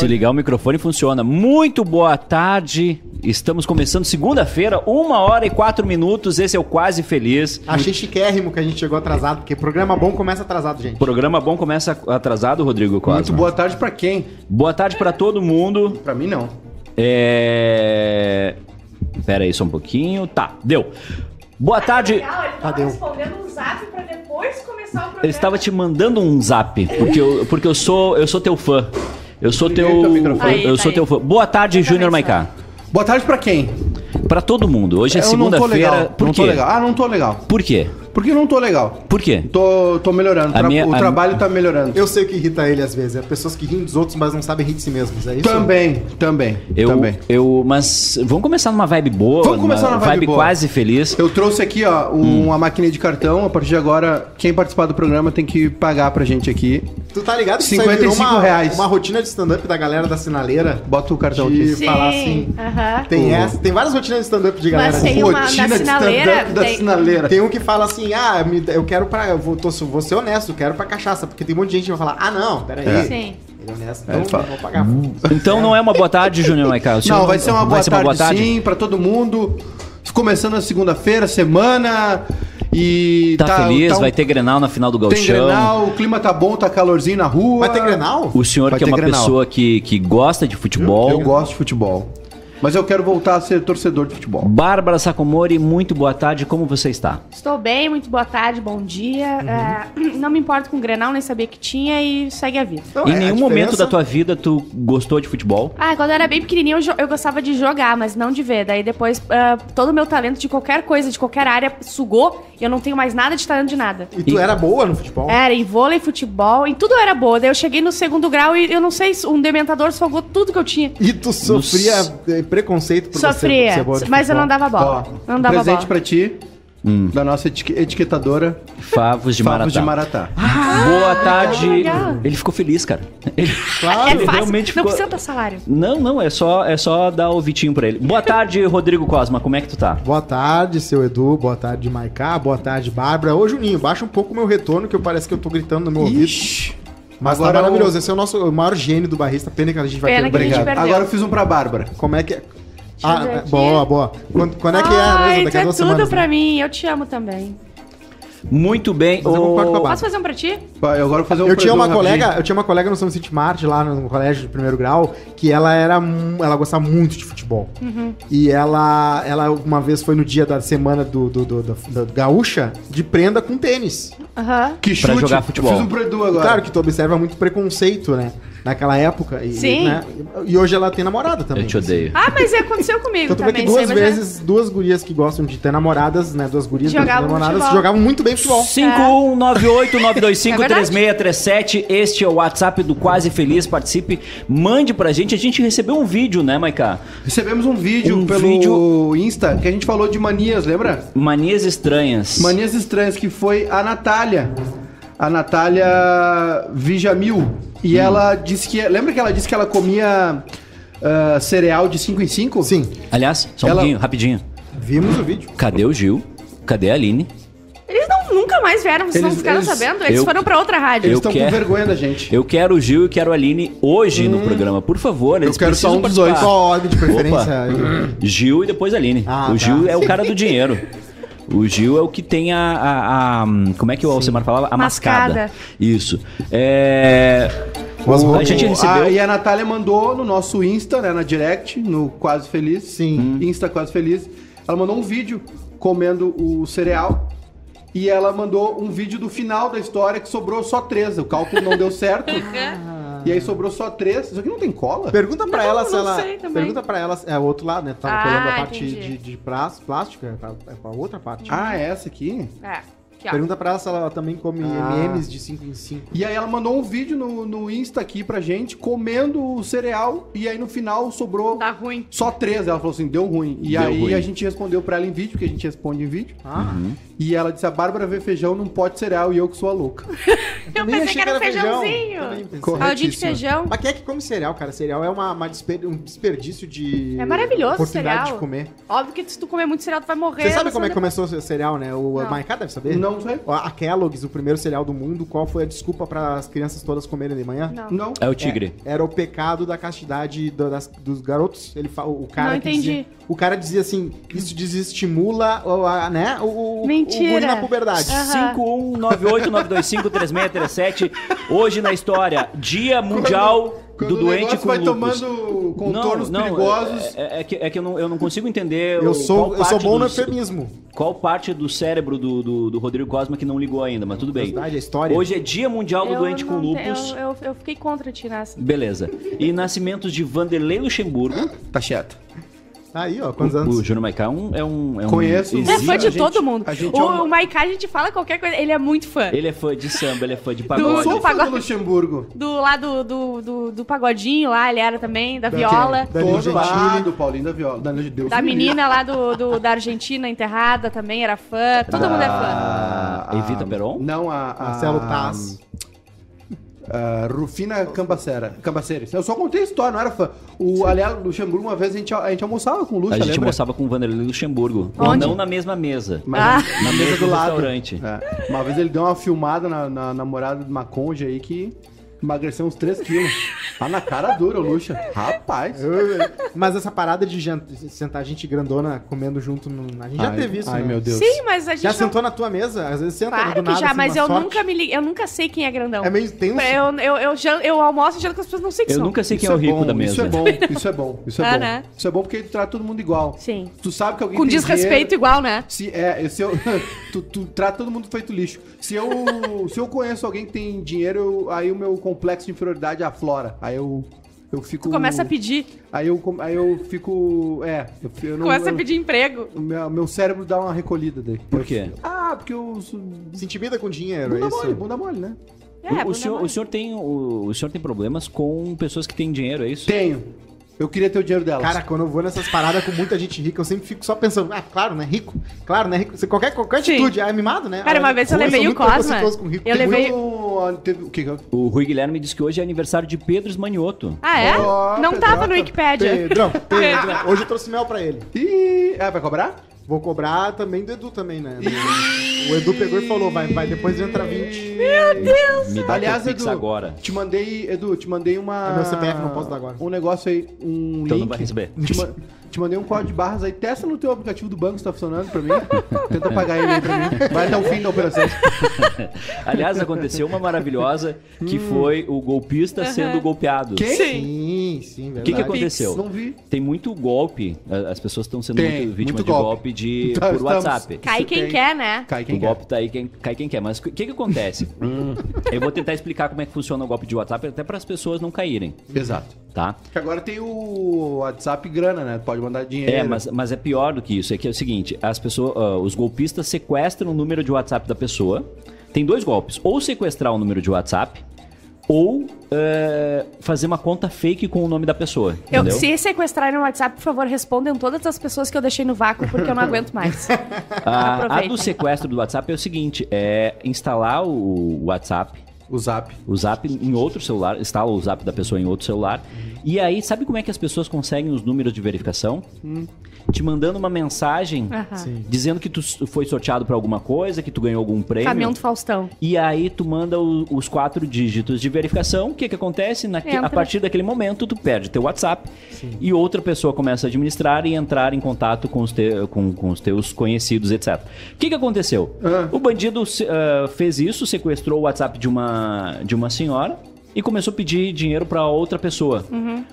Se ligar o microfone funciona. Muito boa tarde. Estamos começando segunda-feira, uma hora e quatro minutos. Esse é o Quase Feliz. Achei chiquérrimo que a gente chegou atrasado, porque programa bom começa atrasado, gente. Programa bom começa atrasado, Rodrigo Cosma. Muito boa tarde pra quem? Boa tarde pra todo mundo. Pra mim não. É. Pera aí só um pouquinho. Tá, deu. Boa tarde. Legal, ele tava o- respondendo um zap pra depois começar o programa. Ele estava te mandando um zap, porque eu, porque eu sou eu sou teu fã. Eu sou teu Aí, eu tá sou aí. teu fã. Boa tarde, Júnior Maiká. Boa tarde pra quem? Pra todo mundo. Hoje é eu não tô segunda-feira. legal. Por não quê? tô legal. Ah, não tô legal. Por quê? Porque não tô legal. Por quê? Tô, tô melhorando. Tra- minha- o trabalho tá melhorando. Eu sei o que irrita ele às vezes. É pessoas que riem dos outros, mas não sabem rir de si mesmos. É isso? Também, também, Eu, também. eu, mas vamos começar numa vibe boa, Vamos começar numa numa vibe boa. quase feliz. Eu trouxe aqui, ó, um- uma máquina de cartão. A partir de agora, quem participar do programa tem que pagar pra gente aqui. Tu tá ligado que isso aí virou 55 uma, reais. uma rotina de stand-up da galera da sinaleira? Bota o cartão De aqui. Sim, falar assim. aham. Tem Uhum. essa, tem várias rotinas de stand-up de galera. Mas tem uma Rotina na de stand-up da tem- sinaleira. Tem um que fala assim, ah, me- eu quero pra. Eu vou, tô, vou ser honesto, eu quero pra cachaça. Porque tem um monte de gente que vai falar, ah não, peraí. É. Sim. Ele é honesto, fala. eu vou pagar. Então não é uma boa tarde, Júnior senhor Não, vai ser uma boa, vai ser tarde, sim, pra todo mundo. Começando a segunda-feira, semana. E Tá, feliz, tá um- vai ter Grenal na final do Tem Gauchão. Grenal, o clima tá bom, tá calorzinho na rua. Vai ter Grenal? O senhor Vai que é uma Grenal. pessoa que, que gosta de futebol. Eu gosto de futebol. Mas eu quero voltar a ser torcedor de futebol. Bárbara Sacomori, muito boa tarde. Como você está? Estou bem, muito boa tarde, bom dia. Uhum. É, não me importo com o Grenal, nem sabia que tinha e segue a vida. Então, em é, nenhum diferença- momento da tua vida tu gostou de futebol? Ah, quando eu era bem pequenininho eu, eu gostava de jogar, mas não de ver. Daí depois ah, todo o meu talento de qualquer coisa, de qualquer área, sugou e eu não tenho mais nada de talento de nada. E tu E- era boa no futebol? Era em vôlei, futebol, em tudo eu era boa. Daí eu cheguei no segundo grau e eu não sei, um dementador sugou tudo que eu tinha. E tu sofria eh, preconceito por você Sofria, boa de mas eu não dava bola. Ó, não dava presente bola. pra ti, da nossa etique- etiquetadora Favos de Favos de Maratá. Maratá. boa tarde. legal. Ele ficou feliz, cara. Ele- é ele fácil, realmente não ficou- precisa dar salário. Não, não, é só, é só dar o Vitinho pra ele. Boa tarde, Rodrigo Cosma. Como é que tu tá? Boa tarde, seu Edu. Boa tarde, Maiká. Boa tarde, Bárbara. Ô, Juninho, baixa um pouco o meu retorno, que eu parece que eu tô gritando no meu ouvido. Mas Agora tá maravilhoso. eu- Esse é o nosso o maior gênio do barrista. Pena que a gente vai Pena ter Obrigado. Agora eu fiz um pra Bárbara. Como é que é? Ah, boa, boa. Quando, quando é que é a Ai, mesa? tu Daqui a é duas tudo semanas. pra né? mim, eu te amo também. Muito bem. Mas eu concordo com a Bárbara. Posso fazer um pra ti? Vai, Agora eu vou fazer um Eu tinha uma colega, rapidinho. eu tinha uma colega no São Vicente Marte, lá no colégio de primeiro grau, que ela era, ela gostava muito de futebol. Uhum. E ela, ela uma vez foi no dia da semana do, do, do- da- da gaúcha de prenda com tênis. Aham. Que Pra chute. jogar futebol. Eu fiz um pro Edu agora. Claro que tu observa muito preconceito, né? Naquela época. E, Sim. né? e hoje ela tem namorada também. Eu te odeio. Ah, mas aconteceu comigo Então tu vê também. que duas mas é- vezes, duas gurias que gostam de ter namoradas, né? Duas gurias que gostam de ter Jogavam namoradas, futebol. jogavam muito bem futebol. 51989253637. Este é o WhatsApp do Quase Feliz. Participe, mande pra gente. A gente recebeu um vídeo, né, Maiká? Recebemos um vídeo Um pelo vídeo- Insta que a gente falou de manias, lembra? Manias estranhas. Manias estranhas, que foi a Natália. A Natália Vijamil. E Hum. ela disse que. Lembra que ela disse que ela comia ah, cereal de 5 em 5? Sim, Aliás, só um Ela- pouquinho, rapidinho. vimos o vídeo. Cadê o Gil? Cadê a Aline? Eles não, nunca mais vieram, vocês não Eles- ficaram eles- sabendo? Eles eu- foram pra outra rádio. Eles Eu estão com vergonha da gente. Eu quero o Gil e quero a Aline hoje no programa. Por favor, eles Hum. quero só um dos. Qual a ordem de preferência? Opa. Gil e depois a Aline. Ah, o tá. Gil é o cara do dinheiro. O Gil é o que tem a. a- a- como é que o Alcemar falava? A mascada. Mascada. Isso. É. O- a gente recebeu. Ah, e a Natália mandou no nosso Insta, né, na direct, no Quase Feliz. Sim. Insta Quase Feliz. Ela mandou um vídeo comendo o cereal. E ela mandou um vídeo do final da história que sobrou só três. O cálculo não deu certo. e aí sobrou só três. Isso aqui não tem cola? Pergunta pra Não, ela se não ela. sei também. Pergunta pra ela. se- É o outro lado, né? Tava Ah, colando a parte entendi. de, de é pra, é pra outra parte. Ah, é essa aqui? É. Pergunta pra ela se ela também come Ah. MMs de 5 em 5. E aí ela mandou um vídeo no, no Insta aqui pra gente, comendo o cereal. E aí no final sobrou Dá ruim. só três. Ela falou assim, deu ruim. E Deu aí ruim. a gente respondeu pra ela em vídeo, porque a gente responde em vídeo. Ah, E ela disse, a Bárbara vê feijão num pote de cereal e eu que sou a louca. Eu nem pensei achei que era um feijão. feijãozinho. Também pensei. Correto. O dia de feijão. Mas quem é que come cereal, cara? Cereal é uma, uma desper- um desperdício de. É maravilhoso cereal. de comer. Óbvio que se tu comer muito cereal, tu vai morrer. Você sabe como é que começou o cereal, né? O Não. Maiká deve saber. Não Não sei. A Kellogg's, o primeiro cereal do mundo, qual foi a desculpa para as crianças todas comerem de manhã? Não. Não. É o tigre. É, era o pecado da castidade do- das- dos garotos. Ele o cara Não que entendi. Dizia, o cara dizia assim, isso desestimula o, a- né, o, o- Mentira. o guri na puberdade. Aham. 51989253637. Hoje na história, Dia Mundial Quando do Doente com vai Lupus. tomando contornos Não, não, perigosos. É, é que, é que eu, não, eu não consigo entender Eu o- sou, qual eu sou parte bom no do- eufemismo. Qual parte do cérebro do, do, do Rodrigo Cosma que não ligou ainda, mas tudo bem. Curiosidade, a história. Hoje é Dia Mundial do Eu Doente com Lupus. Eu, eu, eu fiquei contra ti nessa. Beleza. E nascimentos de Vanderlei Luxemburgo. Tá chato. Aí, ó, quantos O, anos? o Júnior Maiká é um, é um. É um Conheço. É exímio- fã de a gente- todo mundo. é o, uma- o Maiká, a gente fala qualquer coisa, ele é muito fã. Ele é fã de samba, ele é fã de pagode. sou fã pagode. do Luxemburgo. Do lá do, do, do, do pagodinho lá, ele era também, da viola. Danilo Todo Gentili. ah, do Paulinho da Viola. Da, Deus Da menina lá do, do- da Argentina enterrada também era fã. Todo mundo é fã. A Evita Peron? Não, a... a Marcelo Taz. A Rufina Cambacera. Cambaceres. Eu só contei a história, não era fã. O, aliás, Luxemburgo, uma vez a gente, a gente almoçava com o Luxa, A gente lembra? almoçava com o Vanderlei Luxemburgo. Onde? Não na mesma mesa. Mas Ah. na mesa do lado. restaurante. É. Uma vez ele deu uma filmada na, na namorada de uma conja aí que emagreceu uns 3 quilos. Tá na cara dura o Luxa. Rapaz. Mas essa parada de jan- sentar gente grandona comendo junto, no- a gente já Ai, teve isso, Ai, né? meu Deus. Sim, mas a gente Já não... sentou na tua mesa? Às vezes senta Claro do nada, que já, assim, mas uma eu sorte. nunca me li... eu nunca sei quem é grandão. É meio tenso. Eu, eu, eu, jan- eu almoço e janto com as pessoas não sei quem Eu são. nunca sei quem Isso é o rico bom, da mesa. Isso é bom, isso é bom, isso é Ah, bom. né? Isso é bom porque tu trata todo mundo igual. Sim. Tu sabe que alguém Com tem desrespeito dinheiro, igual, né? Se é, se eu, tu, tu trata todo mundo feito lixo. Se eu, se eu conheço alguém que tem dinheiro, eu- aí o meu complexo de inferioridade aflora. Aí eu, eu fico. Tu começa a pedir, Aí eu, aí eu fico. É, eu, eu não. começa eu- a pedir emprego. o meu, meu cérebro dá uma recolhida daí. Por quê? Ah, porque eu. Se intimida com dinheiro, é Bunda mole, isso? bunda mole, né? É, o, o senhor, mole. o, senhor tem, o, o senhor tem problemas com pessoas que têm dinheiro, é isso? Tenho. Eu queria ter o dinheiro delas. Cara, quando eu vou nessas paradas com muita gente rica, eu sempre fico só pensando, ah, claro, né? Rico. Claro, né? Rico. Você- Qualquer, qualquer Sim. atitude é mimado, né? Cara, uma Ah, vez eu levei o Cosma. preconceituoso com rico. Eu Tem levei- teve- o que O Rui Guilherme disse que hoje é aniversário de Pedro Esmanioto. Ah, é? Ó, não tava no. Pedrão, Pedrão. Hoje eu trouxe mel pra ele. Ih, é, vai cobrar? Vou cobrar também do Edu também, né? O Edu pegou e falou, vai, vai depois entra 20. Me dá Aliás, Edu, agora. te mandei, Edu, te mandei uma. É meu CPF, não posso dar agora. Um negócio aí, um Então link. não vai receber. Te, ma- te mandei um código de barras aí, testa no teu aplicativo do banco se tá funcionando pra mim. Tenta pagar ele aí pra mim. Vai até o fim da operação. Aliás, aconteceu uma maravilhosa que foi o golpista sendo golpeado. Quem? Sim, sim, verdade. O que, que aconteceu? Não vi. Tem muito golpe, as pessoas estão sendo Tem, muito vítimas muito de golpe. golpe de, Tá, por estamos- WhatsApp. Cai quem tem. quer, né? Cai quem o quer. golpe tá aí, quem, cai quem quer. Mas o que, que acontece? Eu vou tentar explicar como é que funciona o golpe de WhatsApp, até para as pessoas não caírem, Exato. Tá? Que agora tem o WhatsApp grana, né? Pode mandar dinheiro. É, mas, mas é pior do que isso. É que é o seguinte: as pessoas, ah, os golpistas sequestram o número de WhatsApp da pessoa. Tem dois golpes: ou sequestrar o número de WhatsApp, ou eh, fazer uma conta fake com o nome da pessoa. Eu, se sequestrarem o WhatsApp, por favor, respondam todas as pessoas que eu deixei no vácuo, porque eu não aguento mais. A, a do sequestro do WhatsApp é o seguinte: é instalar o WhatsApp, O Zap. o Zap em outro celular, instala o Zap da pessoa em outro celular. E aí, sabe como é que as pessoas conseguem os números de verificação? Te mandando uma mensagem. Sim. dizendo que tu foi sorteado pra alguma coisa, que tu ganhou algum prêmio. Caminhão do Faustão. E aí tu manda o- os quatro dígitos de verificação. O que que acontece? Naque- a partir daquele momento, tu perde teu WhatsApp e outra pessoa começa a administrar e entrar em contato com os, te- com- com os teus conhecidos, etc. O que que aconteceu? Ah. O bandido ah, fez isso, sequestrou o WhatsApp de uma, de uma senhora e começou a pedir dinheiro pra outra pessoa. Uhum.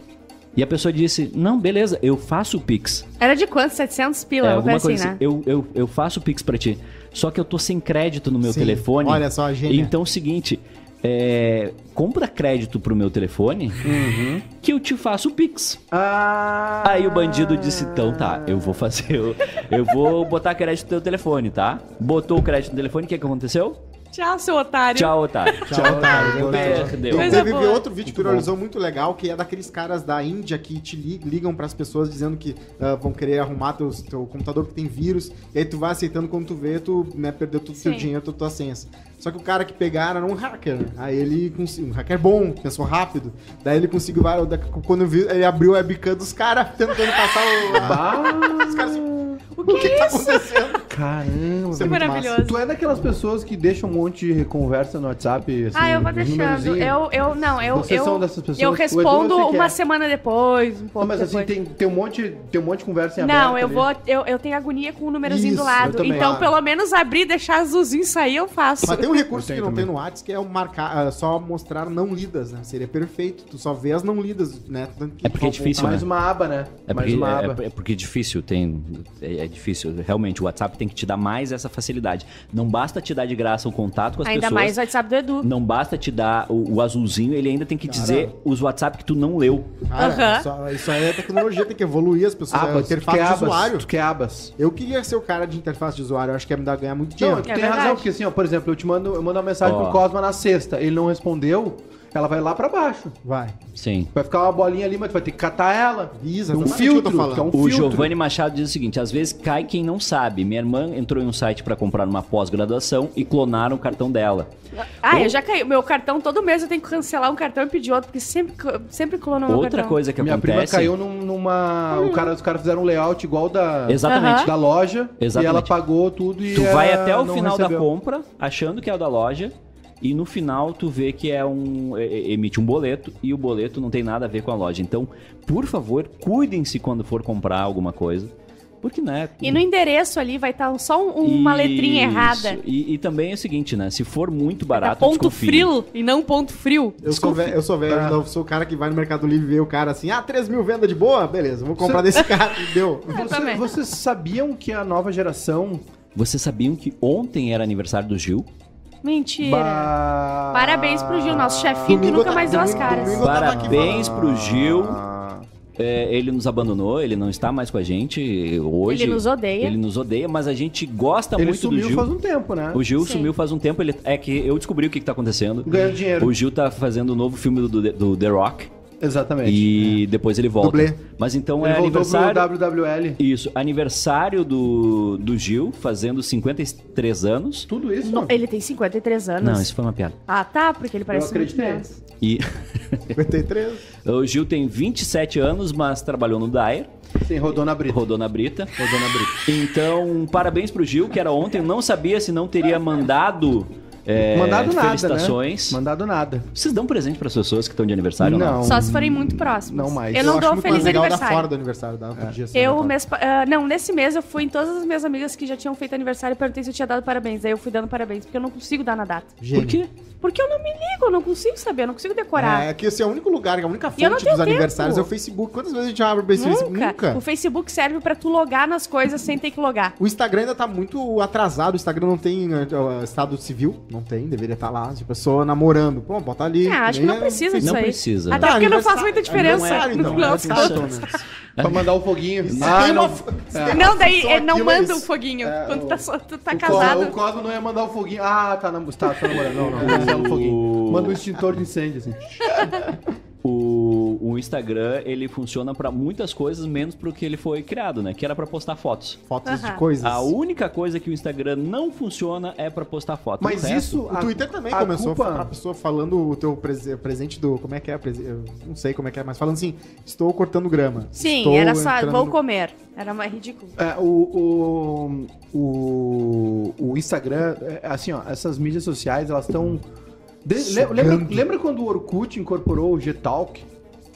E a pessoa disse, não, beleza, eu faço o Pix. Era de quanto? 700 pila, É, uma alguma coisa assim, assim. né? Eu, eu, eu faço o Pix pra ti. Só que eu tô sem crédito no meu Sim. telefone. Olha só, a gênia. Então é o seguinte. é, compra crédito pro meu telefone que eu te faço o Pix. Ah. Aí o bandido disse, então tá, eu vou fazer, eu, eu vou botar crédito no teu telefone, tá? Botou o crédito no telefone, o que que aconteceu? Tchau, seu otário. Tchau, otário. Tchau, otário. Perdeu. Eu teve boa. outro vídeo que viralizou muito legal, que é daqueles caras da Índia que te li- ligam pras pessoas dizendo que ah, vão querer arrumar teu, teu computador que tem vírus, e aí tu vai aceitando quando tu vê, tu né, perdeu todo o teu dinheiro, todas tuas senhas. Só que o cara que pegaram era um hacker? Aí ele conseguiu, um hacker bom, pensou rápido, daí ele conseguiu, quando eu vi, ele abriu a webcam dos caras tentando passar o... Ah. Os caras assim, o que, que tá acontecendo? Caramba, Isso é Maravilhoso. Tu é daquelas pessoas que deixam um monte de conversa no WhatsApp, assim, Ah, eu vou deixando. Eu, eu, não, eu, Vocês eu, são dessas pessoas? eu Edu respondo que uma é. semana depois, um pouco Não, mas assim, depois. tem, tem, um monte, tem um monte de conversa em aberto Não, eu ali. vou, eu, eu tenho agonia com o númerozinho Isso, do lado. Então, Ah. pelo menos abrir, deixar azulzinho sair, eu faço. Mas tem um recurso que não tem também. no WhatsApp que é o marcar, ah, só mostrar não lidas, né? Seria perfeito. Tu só vê as não lidas, né? É porque é difícil, Mais uma aba, né? É Mais porque, uma é, aba. é porque é difícil, tem. É, é difícil. Realmente, o WhatsApp tem que te dar mais essa facilidade. Não basta te dar de graça o contato com as Ainda pessoas. mais o WhatsApp do Edu. Não basta te dar o, o azulzinho, ele ainda tem que Cara. dizer os WhatsApp que tu não leu. Cara, Aham. só- isso aí é tecnologia, tem que evoluir as pessoas. é Abas, tu interface quer de abas, usuário. tu quer abas. Eu queria ser o cara de interface de usuário, eu acho que ia me dar ganhar muito Não, dinheiro. tu É tem verdade. razão, porque assim, ó, por exemplo, eu te mando, eu mando uma mensagem Ó. pro Cosma na sexta, ele não respondeu, ela vai lá pra baixo. Vai. Sim. Vai ficar uma bolinha ali, mas tu vai ter que catar ela. Isso, um que filtro, tô falando. que é um O filtro. Giovanni Machado diz o seguinte: às vezes cai quem não sabe. Minha irmã entrou em um site para comprar uma pós-graduação e clonaram o cartão dela. Ah, eu já caí. Meu cartão, todo mês eu tenho que cancelar um cartão e pedir outro, porque sempre, sempre clonam meu Outra cartão. coisa que Minha prima acontece. caiu num- numa. O cara, os caras fizeram um layout igual da, Exatamente. da loja. Exatamente. E ela pagou tudo e. Tu vai até o final da recebeu. compra, achando que é o da loja, e no final tu vê que é um. é- é- emite um boleto e o boleto não tem nada a ver com a loja. Então, por favor, cuidem-se quando for comprar alguma coisa. Porque, né? E no endereço ali vai estar só um- uma letrinha Isso. errada. E, e também é o seguinte, né? Se for muito Tá barato, ponto desconfie. frio e não ponto frio. Eu sou velho, eu sou velho, Ah. eu sou o cara que vai no Mercado Livre e vê o cara assim, ah, 3 mil venda de boa? Beleza, vou comprar desse cara. Deu. Eu Você- vocês sabiam que a nova geração. Vocês sabiam que ontem era aniversário do Gil? Mentira. Ba- Parabéns pro Gil, nosso chefinho que nunca mais deu as caras. Parabéns pro Gil. É, ele nos abandonou, ele não está mais com a gente hoje. Ele nos odeia. Ele nos odeia, mas a gente gosta Ele muito do sumiu Gil. faz um tempo, né? O Gil Sim. sumiu faz um tempo. Ele, é que eu descobri o que, que tá acontecendo. Ganhando dinheiro. O Gil tá fazendo o novo filme do, do, do The Rock. Exatamente. E depois ele volta. Dublê. Mas então Ele é aniversário. pro WWL. Isso, aniversário do, do Gil, fazendo 53 anos. Tudo isso? Não, ele tem 53 anos. Não, isso foi uma piada. Ah, tá, porque ele parece muito acreditei. menos. E 53. o Gil tem 27 anos, mas trabalhou no Dyer. Sim, rodou na brita. Rodou na Brita. Rodou na Brita. Então, parabéns pro Gil, que era ontem. Não sabia se não teria mandado. É, Mandado nada, felicitações. né? Mandado nada. Vocês dão presente para pessoas que estão de aniversário ou não? Não. Só se forem muito próximos. Não mais. Eu não dou feliz mais legal dar aniversário. fora do aniversário, dá podia ser Eu, pa- ah, não, nesse mês eu fui em todas as minhas amigas que já tinham feito aniversário e perguntei se eu tinha dado parabéns. Aí eu fui dando parabéns, porque eu não consigo dar na data. Gênio. Por quê? Porque eu não me ligo, eu não consigo saber, eu não consigo decorar. É, que esse é o único lugar, a única E fonte dos aniversários tempo. é o Facebook. Quantas vezes a gente abre o Facebook? Nunca. Nunca. O Facebook serve pra tu logar nas coisas sem ter que logar. O Instagram ainda tá muito atrasado. O Instagram não tem eh, estado civil. Não tem, deveria estar lá. De pessoa namorando. Pô, bota ali. Ah, acho que não é- precisa disso Não aí. precisa. Até Tá, porque não faz muita diferença. aniversário, no então, final é. Pra mandar o foguinho. Ah, Ah, tem não. É. Não, daí é, não é manda o foguinho. É, Quando tá, só- tu tá O casado. O Cosmo não ia mandar o foguinho. Ah, tá, na, tá, tá namorando. Não, não. Cancela o foguinho. Manda um extintor de incêndio, assim. O, o Instagram, ele funciona para muitas coisas, menos pro que ele foi criado, né? Que era para postar fotos. Fotos de Aham. coisas. A única coisa que o Instagram não funciona é para postar fotos. Mas resto- isso. O a- Twitter também a começou culpa- a pessoa falando o teu prese- presente do. Como é que é? Prese- eu não sei como é que é, mas falando assim: estou cortando grama. Sim, Estou era só, entrando vou no- comer. Era mais ridículo. É, o, o, o, o Instagram, é, assim, ó, essas mídias sociais, elas estão. Lembra, lembra quando o Orkut incorporou o Gtalk?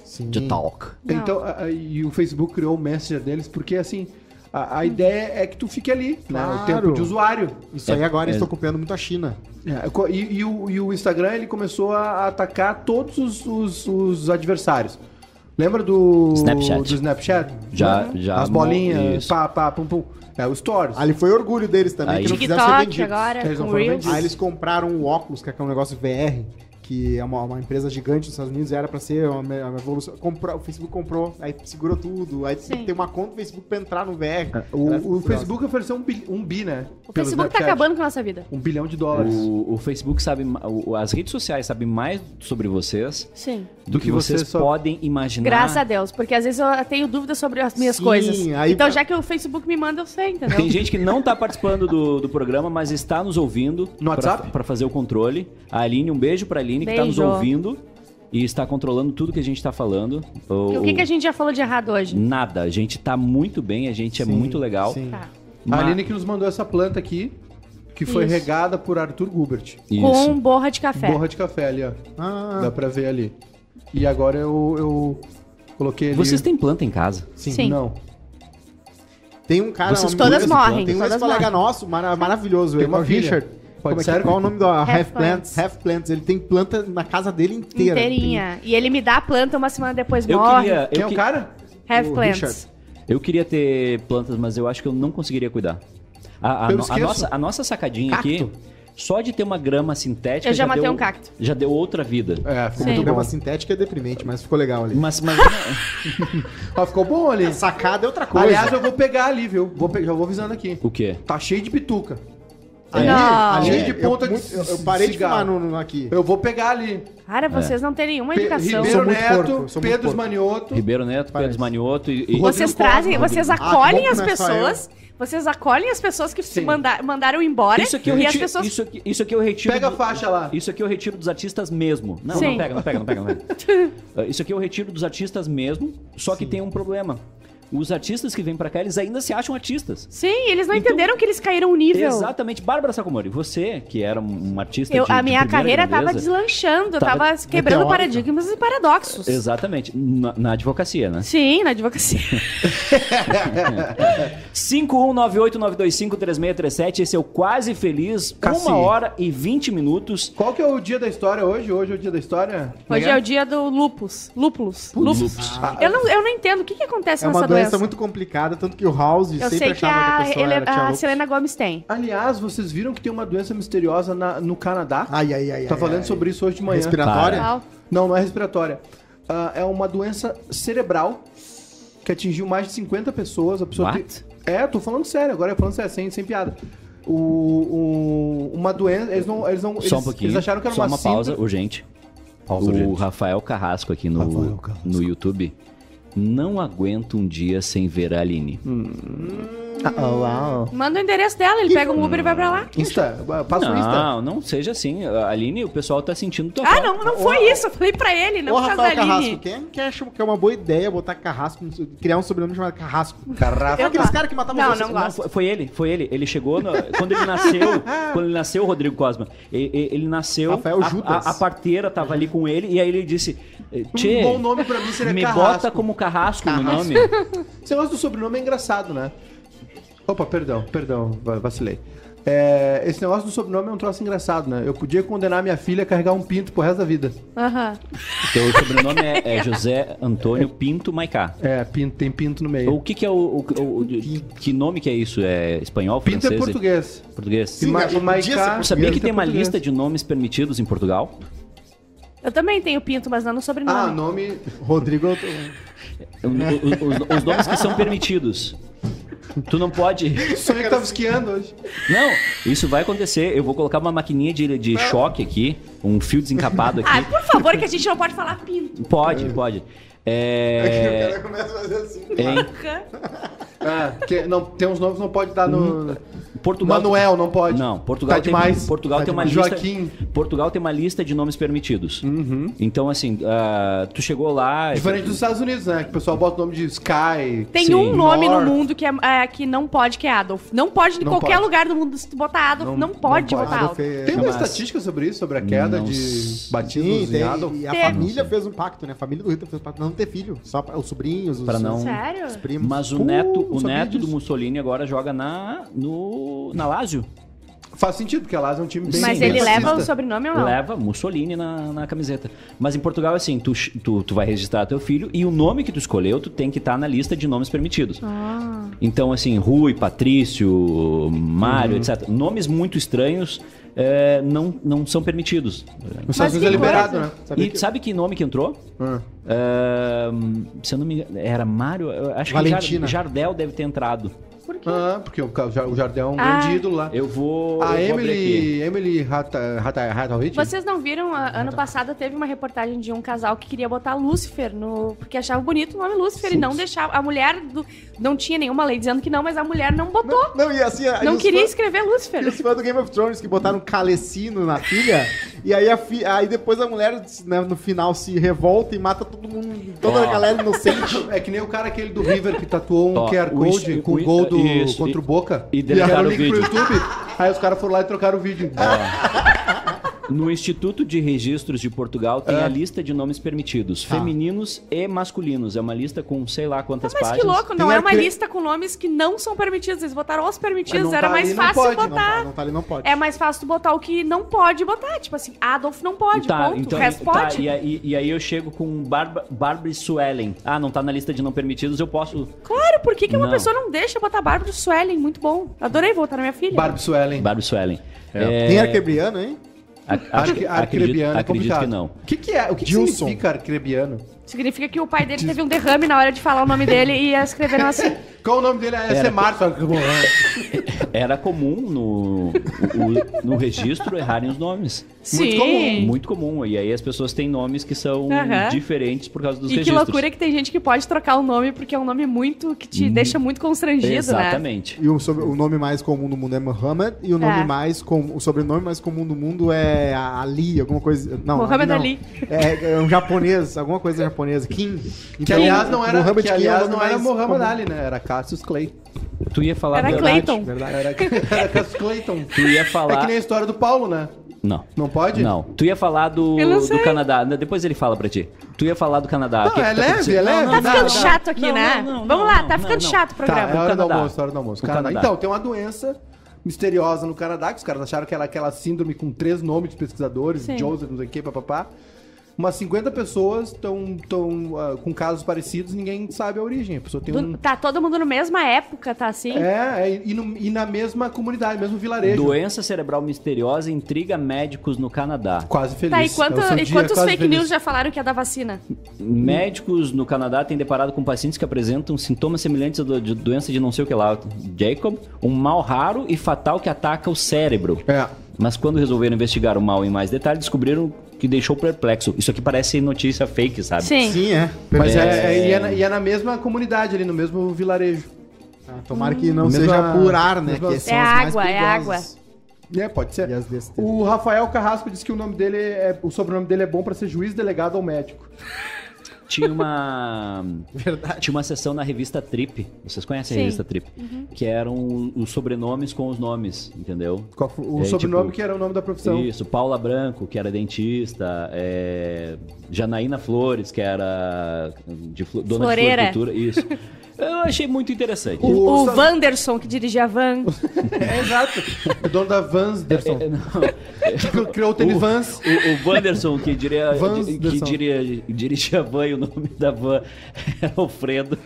Sim. de talk. Não. Então, a- a- e o Facebook criou o Messenger deles, porque assim, a, a ideia é que tu fique ali, né? O Claro. tempo de usuário. Isso aí É, agora é. eles estão copiando muito a China. É, e, e o, e o Instagram ele começou a atacar todos os, os- os adversários. Lembra do Snapchat. Do Snapchat? Já- já As bolinhas, isso. pá, pá, pum, pum. É o Stories. Ali foi orgulho deles também, Aí- que não quiseram ser TikTok vendidos. agora, Eles não com foram Reels. vendidos. Aí eles compraram o óculos, que é um negócio VR, que é uma, uma empresa gigante dos Estados Unidos, e era pra ser uma, uma evolução. Comprou, o Facebook comprou, aí segurou tudo, aí tem Sim. que ter uma conta do Facebook pra entrar no VR. É, O, o furioso. Facebook ofereceu um bi, um bi né? O Facebook tá Snapchat. acabando com a nossa vida. Um bilhão de dólares. O, o Facebook sabe, o- as redes sociais sabem mais sobre vocês Sim. do que, que você vocês podem imaginar. Graças a Deus, porque às vezes eu tenho dúvidas sobre as minhas Sim, coisas. aí- Então, já que o Facebook me manda, eu sei, entendeu? Tem gente que não tá participando do, do programa, mas está nos ouvindo No WhatsApp? pra- pra fazer o controle. A Aline, um beijo pra Aline, que tá nos ouvindo e está controlando tudo que a gente tá falando. E o que, que a gente já falou de errado hoje? Nada, a gente tá muito bem, a gente é Sim, muito legal. sim. Tá. A Aline que nos mandou essa planta aqui, que foi Isso. regada por Arthur Gubert. Isso. Com borra de café. Borra de café ali, ó. Ah, Dá pra ver ali. E agora eu, eu coloquei ali. Vocês têm planta em casa? sim. Sim. Não. Tem um cara. Vocês todas morrem, Tem um todas ex-colega morrem. nosso, mara- maravilhoso. Tem ele, uma é o filha. Pode Como é que ser? é? Qual é o nome do Half, Half Plants? Plants. Half Plants. Ele tem planta na casa dele inteira. Inteirinha. E ele me dá a planta uma semana depois Eu morre. queria, Quem eu, é que- o cara? Have o plants. Richard. eu queria ter plantas, mas eu acho que eu não conseguiria cuidar. A, a a esqueço. nossa, a nossa sacadinha aqui, Cacto. só de ter uma grama sintética. Eu já matei deu, um cacto. Já deu outra vida. É, ficou Sim. muito Grama sintética é deprimente, mas ficou legal ali. Mas, mas Ó, ficou bom ali. Sacada é outra coisa. Aliás, eu vou pegar ali, viu? Vou pe- Já vou avisando aqui. o quê? Tá cheio de bituca. Ali, Não. ali de eu- ponta de muito- eu, eu parei de fumar no, no- aqui. Eu vou pegar ali. Cara, vocês não têm nenhuma Pe- educação. Ribeiro Neto, porco, Pedro. Manioto. Ribeiro Neto. Pedro Manioto e. e- Vocês trazem, vocês Ah, acolhem as é pessoas. Vocês acolhem as pessoas que Sim. manda- mandaram embora. Isso aqui, eu e as retiro, pessoas. isso, aqui, isso aqui eu retiro. Pega a faixa lá. Isso aqui eu retiro dos artistas mesmo. Não, Sim. não pega, não pega, não pega, não pega. Ah, Isso aqui eu retiro dos artistas mesmo, só que tem um problema. Os artistas que vêm pra cá, eles ainda se acham artistas. Sim, eles não Então- entenderam que eles caíram um nível. Exatamente. Bárbara Sacomori, você, que era um artista Eu- de, a de minha primeira carreira tava grandeza, deslanchando, Tava tava quebrando meteórica. paradigmas e paradoxos. Exatamente. Na, na advocacia, né? Sim, na advocacia. 51989253637, esse é o Quase Feliz, Cassi. uma hora e 20 minutos. Qual que é o dia da história hoje? Hoje é o dia da história? Hoje é o dia do lupus. Lúpulos. Lúpus. Eu, não, eu não entendo. O que, que acontece É nessa doença, doença? muito complicada, tanto que o House Eu sempre sei que achava a, que a pessoa ele- a louco. Selena Gomes tem. Aliás, vocês viram que tem uma doença misteriosa na- no Canadá? Ai, ai, ai. tá ai, falando ai. sobre isso hoje de manhã. Respiratória? Qual? Não, não é respiratória. Ah, é uma doença cerebral que atingiu mais de 50 pessoas. A pessoa What? tem- É, tô falando sério, agora eu falando sério, sem, sem piada. O, o- uma doença. Eles não. Eles, não Só um eles- pouquinho. Eles acharam que era Só uma, uma pausa urgente. Pausa o urgente. Rafael Carrasco aqui Rafael no, Carrasco. no YouTube. Não aguento um dia sem ver a Aline. Ah, oh, uau. Manda o endereço dela, ele pega um Uber e vai pra lá. Insta, passa o Insta. Não, não seja assim. A Aline, o pessoal tá sentindo tua Ah, falta. não, não foi isso. Eu falei pra ele, não Ô, por causa Rafael da Carrasco, Aline. quem, quem acha que é uma boa ideia botar Carrasco, no- criar um sobrenome chamado Carrasco? Carrasco. É aqueles caras que matavam Não, vocês. não Não, gosto. foi, foi ele, foi ele. Ele chegou no- quando ele nasceu, quando ele nasceu, o Rodrigo Cosma. Ele, ele nasceu, Rafael a, Judas. a- a parteira tava ali com ele e aí ele disse: "Tchê, Um bom nome pra mim seria me Carrasco. bota como carrasco, no nome." Esse negócio do sobrenome é engraçado, né? Opa, perdão, perdão, va- vacilei. É, esse negócio do sobrenome é um troço engraçado, né? Eu podia condenar minha filha a carregar um pinto pro resto da vida. Aham. Teu sobrenome é, é José Antônio Pinto Maicá. É, pinto, tem pinto no meio. O que, que é o, o- o- o- que nome que é isso? É espanhol, Pinto francês? é português. Português. Sim, Ma- e ser Sabia que tem é uma português. lista de nomes permitidos em Portugal? Eu também tenho pinto, mas não no sobrenome. Ah, nome. Rodrigo, o- Os, os nomes que são permitidos. Tu não pode. Sonhei que tava esquiando hoje. Não, isso vai acontecer. Eu vou colocar uma maquininha de, de choque aqui, um fio desencapado Ah, aqui. por favor, que a gente não pode falar pinto. Pode, pode. É. começa a fazer assim. Em Ah, que, não, tem uns nomes que não pode dar no. Portugal. Manuel, não pode. Não, Portugal Tá tem, demais. Portugal Tá tem uma demais. lista. Joaquim. Portugal tem uma lista de nomes permitidos. Uhum. Então, assim, ah, tu chegou lá. Diferente dos Estados Unidos, né? Que o pessoal bota o nome de Sky. Tem Sim. um nome North. no mundo que, é, é, que não pode, que é Adolf. Não pode em Não qualquer pode. lugar do mundo. Se tu botar Adolf, Não- não, não pode pode. botar Adolf é- Tem uma Mas- estatística sobre isso, sobre a queda Não de batismos Sim, em Adolf? tem, e a Teve. família fez um pacto, né? A família do Rita fez um pacto pra não ter filho. Só pra, os sobrinhos, os, Pra não- Sério? os primos. Mas o neto, o sabia neto do. Mussolini agora joga na, no, na Lazio. Faz sentido, porque a Lazio é um time bem Mas ele leva o sobrenome ou não? Leva Mussolini na, na camiseta. Mas em Portugal, assim, tu, tu, tu vai registrar teu filho e o nome que tu escolheu, tu tem que estar na lista de nomes permitidos. Ah. Então, assim, Rui, Patrício, Mário, Uhum. etc. Nomes muito estranhos é, não, não são permitidos. Nos Estados Unidos é liberado, coisa. né? Sabia e que- sabe que nome que entrou? Ah. É, se eu não me engano, era Mário, acho Valentina. que Jar- Jardel deve ter entrado. Quê? Ah, porque o, o Jardel é um Ah. grande ídolo lá. Eu vou. A eu vou abrir aqui. Emily, Emily Hata- Hata- Hathaway? Vocês não viram? a- ano passado teve uma reportagem de um casal que queria botar Lúcifer no. Porque achava bonito o nome Lúcifer e não deixava. A mulher do- não tinha nenhuma lei dizendo que não, mas a mulher não botou. Não, e assim, Não, e os queria fãs- escrever E Lúcifer. os fãs do Game of Thrones que botaram Calecino na filha, E aí, a fi- aí depois a mulher, né, no final, se revolta e mata todo mundo, toda a galera inocente. É que nem o cara aquele do River que tatuou um Ó, QR o Code inst- com o gol do, isso, contra o e- Boca. e deram deletaram o vídeo. YouTube. Aí os caras foram lá e trocaram o vídeo. No Instituto de Registros de Portugal tem É. a lista de nomes permitidos, Tá. femininos e masculinos. É uma lista com sei lá quantas Mas que páginas. louco, não Tem é uma lista com nomes que não são permitidos. Eles botaram os Mas permitidos, era tá mais ali, não fácil pode, Não, botar. não tá ali, não pode. É mais fácil botar o que não pode botar. Tipo assim, Adolf não pode, Tá, ponto. então, o resto tá, pode. e, aí, e aí eu chego com Barba, Barbara Suellen. Ah, não tá na lista de não permitidos, eu posso. Claro, por que, que uma Não. pessoa não deixa botar Bárbara Suellen? Muito bom. Adorei voltar na minha filha. Barbie Suellen. Barbara Suellen. É. Tem arquebriano, hein? A- Acho acho, que acredito, arcrebiano é acredito complicado. que não. O que, que é? O que, que significa arcrebiano? Significa que o pai dele teve um derrame na hora de falar o nome dele e escreveram assim. Qual o nome dele? É ser Márcio. Era comum no, o- no registro errarem os nomes. Sim. comum, Muito comum. E aí as pessoas têm nomes que são Aham. diferentes por causa dos E que registros. loucura que tem gente que pode trocar o nome porque é um nome muito que te deixa muito constrangido, né? Exatamente. E o, sobre- o nome mais comum do mundo é Muhammad. E o nome É. mais comum, o sobrenome mais comum do mundo é Ali, alguma coisa. Não, Muhammad não. Ali. É, é um japonês, alguma coisa japonesa. Kim. Que Então, aliás não era, Muhammad que, é aliás, não era Muhammad. Ali, né? Era Cassius Clay. Tu ia falar Era do- Clayton. Verdade. Era, era Cassius Clayton. Tu ia É que falar. nem a história do Paulo, né? Não. Não pode? Não. Tu ia falar do, do Canadá. Depois ele fala pra ti. Tu ia falar do Canadá. Não, que que é tá leve, acontecendo? é leve. Tá não, ficando não, chato aqui, não, né? não, não, Vamos não, lá, tá não, ficando não. chato o Tá, programa. é hora do almoço, é hora do almoço. Canadá. Então, tem uma doença misteriosa no Canadá, que os caras acharam que era aquela síndrome com três nomes de pesquisadores, Sim. Joseph, não sei o que, papapá. Umas 50 pessoas estão tão, ah, com casos parecidos, ninguém sabe a origem. A pessoa tem um... Do- Tá todo mundo na mesma época, tá assim? É, é, e, no- e na mesma comunidade, mesmo vilarejo. Doença cerebral misteriosa intriga médicos no Canadá. Quase feliz. Tá, e, quanto- É e quantos fake feliz. news já falaram que é da vacina? Médicos no Canadá têm deparado com pacientes que apresentam sintomas semelhantes à do- de doença de não sei o que lá. Jacob, um mal raro e fatal que ataca o cérebro. É. Mas quando resolveram investigar o mal em mais detalhes, descobriram que deixou perplexo. Isso aqui parece notícia fake, sabe? Sim. Sim, é. Mas é, É. é- e, é na, e é na mesma comunidade ali, no mesmo vilarejo. Ah, Tomara que não Mesma- seja por ar, né? mesma- Que são É as mais água, é perigosas. É, pode ser. O Rafael Carrasco disse que o nome dele é. O sobrenome dele é bom pra ser juiz, delegado ou médico. Tinha uma. Verdade. Tinha uma sessão na revista Trip. Vocês conhecem Sim. a revista Trip? Que eram os sobrenomes com os nomes, entendeu? O É, sobrenome tipo, que era o nome da profissão. Isso, Paula Branco, que era dentista, é, Janaína Flores, que era de dona Floreira. de floricultura, isso. Eu achei muito interessante. O, O- Wanderson, que dirigia a van. É, exato. o dono da Vans Derson. É, não, que criou o tênis O- Vans. O, o Wanderson, que, diria, Vans que Derson. diria, dirigia a van e o nome da van era Alfredo.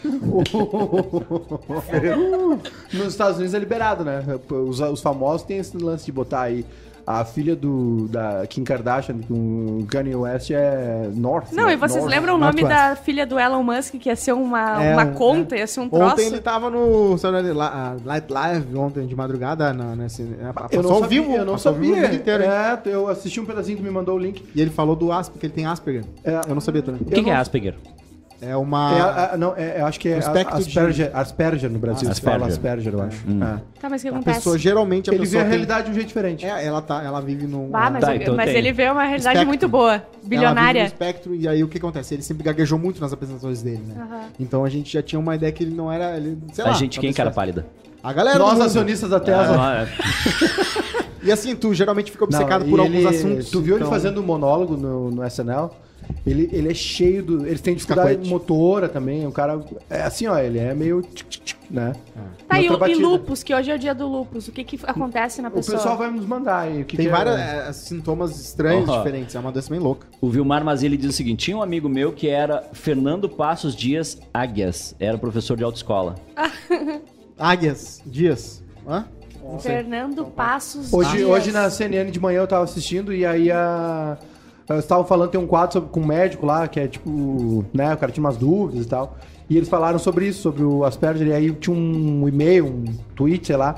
Nos Estados Unidos é liberado, né? Os, os famosos têm esse lance de botar aí. A filha do, da Kim Kardashian com Kanye West é North. Não, né? e vocês North. lembram o nome da filha do Elon Musk, que ia ser uma, É, uma um- conta, ia ser um troço? Ontem ele tava no Light Live, ontem de madrugada, na, nesse, Eu passou não ao sabia, vivo. eu não sabia. vídeo inteiro, é, eu assisti um pedacinho, tu me mandou o link. E ele falou do Asperger, que ele tem Asperger. É. Eu não sabia também. O que, que é não- Asperger? É uma... É, a- a- não, é, eu acho que é Um espectro de- Asperger, Asperger no Brasil. se fala Asperger. Asperger, eu acho. É. Tá, mas o que a acontece? pessoa, geralmente, a Ele vê pessoa a tem- realidade de um jeito diferente. É, ela, tá, ela vive num... Ah, mas, Tá, eu- então mas tem. ele vê uma realidade Espectro. muito boa, Ela vive no bilionária. espectro, e aí o que acontece? Ele sempre gaguejou muito nas apresentações dele, né? Então a gente já tinha uma ideia que ele não era... Ele, sei a lá, gente quem, cara fosse- pálida? A galera Nós, acionistas da Tesla. Ah, E assim, tu geralmente fica obcecado Não, por alguns assuntos. Tu viu ele então- fazendo um monólogo no SNL? Ele, ele é cheio do. Eles têm dificuldade Cacuete. motora também. O cara. É assim, ó, ele é meio. tic, tic, tic, né? Tá, e, o- e lupus, que hoje é o dia do lupus. O que que acontece na O pessoa? pessoal vai nos mandar aí. O que Tem que é- vários é, sintomas estranhos, Ó. diferentes. É uma doença bem louca. O Vilmar Mazili diz o seguinte: tinha um amigo meu que era Fernando Passos Dias Águias, era professor de autoescola. Águias, dias. Hã? Não sei. Fernando Passos Hoje, Dias. hoje na CNN de manhã eu tava assistindo e aí a. Eles estavam falando, tem um quadro sobre- com um médico lá, que é tipo, né, o cara tinha umas dúvidas e tal. E eles falaram sobre isso, sobre o Asperger, e aí tinha um e-mail, um tweet, sei lá.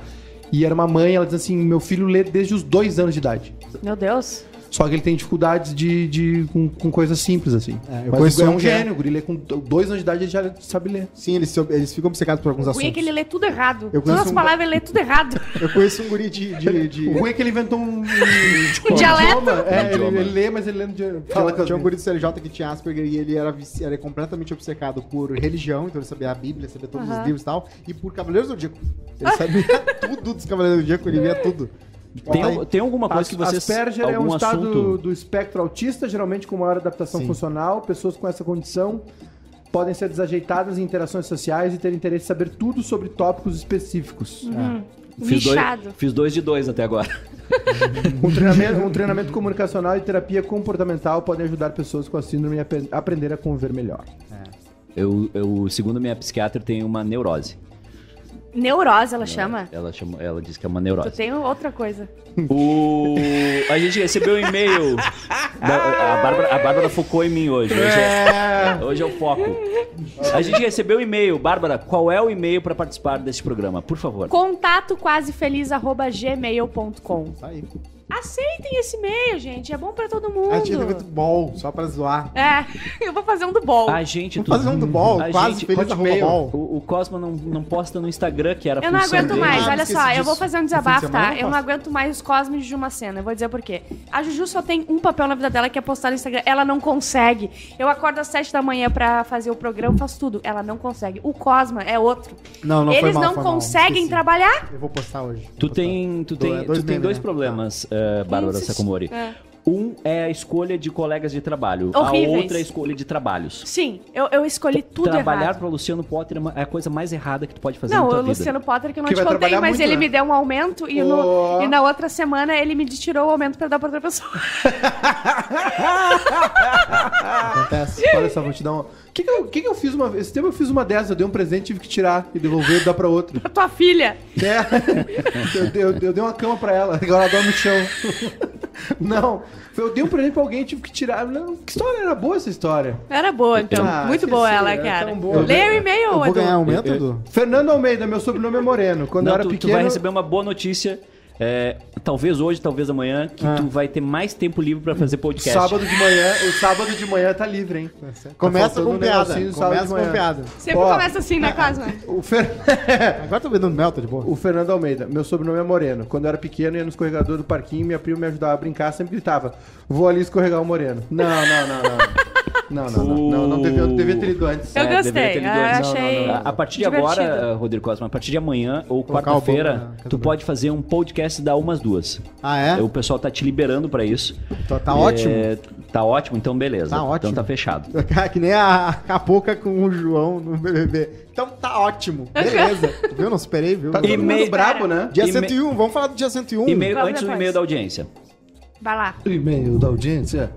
E era uma mãe, ela diz assim: meu filho lê desde os dois anos de idade. Meu Deus. Só que ele tem dificuldades de, de, com, com coisas simples, assim. É, eu Mas conheço é um é- gênio, o guri lê com dois anos de idade ele já sabe ler. Sim, eles, se- eles ficam obcecados por alguns O ruim é assuntos. que ele lê tudo errado. Eu Todas as um- palavras ele lê tudo errado. Eu conheço um guri de. de, de- O ruim é que ele inventou um, Um dialeto. É, ele, ele lê, mas ele lê no dia. Fala Tinha, um guri do CLJ que tinha Asperger e ele era, vici- era completamente obcecado por religião, então ele sabia a Bíblia, sabia todos os livros e tal, e por Cavaleiros do Zodíaco. Ele sabia tudo dos Cavaleiros do Zodíaco, ele via tudo. Tem, tem alguma coisa As, que vocês. Asperger é um estado assunto. do espectro autista, geralmente com maior adaptação Sim. funcional. Pessoas com essa condição podem ser desajeitadas em interações sociais e ter interesse em saber tudo sobre tópicos específicos. Fiz dois, fiz dois de dois até agora. Um, treinamento, um treinamento comunicacional e terapia comportamental podem ajudar pessoas com a síndrome a aprender a conviver melhor. Eu, eu, segundo a minha psiquiatra, tenho uma neurose. Neurose, ela chama. Ela, chama, ela disse que é uma Tu neurose. tem outra coisa. O... A gente recebeu um e-mail. da- a, Bárbara, a Bárbara focou em mim hoje. Hoje é, hoje é o foco. A gente recebeu um e-mail. Bárbara, qual é o e-mail para participar desse programa? Por favor. Contato quasefeliz@gmail.com. Tá aí. Aceitem esse e-mail, gente. É bom pra todo mundo. A gente tinha feito ball, só pra zoar. É, eu vou fazer um do bol. A gente. Vamos fazer um do a quase gente- feliz arroba ball. O, o Cosma não, não posta no Instagram, que era Eu não aguento dele. mais, Ah, olha só, eu disso. vou fazer um de desabafo, tá? eu Eu não aguento mais os cosmos de uma cena, eu vou dizer por quê. A Juju só tem um papel na vida dela que é postar no Instagram, ela não consegue. Eu acordo às sete da manhã pra fazer o programa, faço tudo, ela não consegue. O Cosma é outro. Não, não foi Eles mal, não foi mal. conseguem Esqueci. trabalhar? Eu vou postar hoje. Tu Vou postar. tem, tu Do- tem, é dois tu tem dois né? problemas, eh, Bárbara Sacomori. É. Um é a escolha de colegas de trabalho. Horríveis. A outra é a escolha de trabalhos. Sim, eu, eu escolhi tudo Trabalhar errado. para Luciano Potter é uma- é a coisa mais errada que tu pode fazer Não, na tua o. Luciano Potter que eu não Que te contei, mas muito, ele né? me deu um aumento e, no- Oh. e na outra semana ele me tirou o aumento pra dar pra outra pessoa. Acontece. Olha só, vou te dar uma. O que, que, que, que eu fiz uma vez? Esse tempo eu fiz uma dessas, eu dei um presente, tive que tirar e devolver e dar pra outro. pra tua filha. É. Eu, dei- eu, eu dei uma cama pra ela, agora ela dorme no chão. Não, eu dei um presente pra alguém, tive que tirar. Não, que história era boa essa história? Era boa, então. Ah, Muito esqueci, boa ela, é cara. boa. Leia o e-mail, Eu vou Edu. ganhar aumento, Eu- Edu? Fernando Almeida, meu sobrenome é Moreno. Quando Não, eu era tu, tu pequeno. vai receber uma boa notícia, é, talvez hoje, talvez amanhã, que Ah. tu vai ter mais tempo livre para fazer podcast. Sábado de manhã, o sábado de manhã tá livre, hein? Começa faltando com piada. Começa com piada. Sempre Ó. começa assim, né, Cosma? O, Fer... Agora tô vendendo mel, tá de boa. o Fernando Almeida, meu sobrenome é Moreno. Quando eu era pequeno, ia no escorregador do parquinho, minha prima me ajudava a brincar, sempre gritava: Vou ali escorregar o Moreno. Não, não, não, não. Não, não, não. Não, não devia, devia ter lido antes. Eu É, gostei. lido eu antes. achei. Não, não, A, a partir de divertido. agora, Rodrigo Cosma, a partir de amanhã ou quarta-feira, casa tu pode fazer um podcast da umas duas. Ah, é? O pessoal tá te liberando para isso. Tá, tá ótimo. É, tá ótimo, então beleza. Tá ótimo. Então tá fechado. Que nem a Capoca com o João no BBB. Então tá ótimo. Beleza. viu? Não superei, viu? Tá todo E-mail- mundo brabo, né? Dia E-mail- 101, vamos falar do dia 101. E-mail, antes do e-mail da audiência. Vai lá. E-mail da audiência.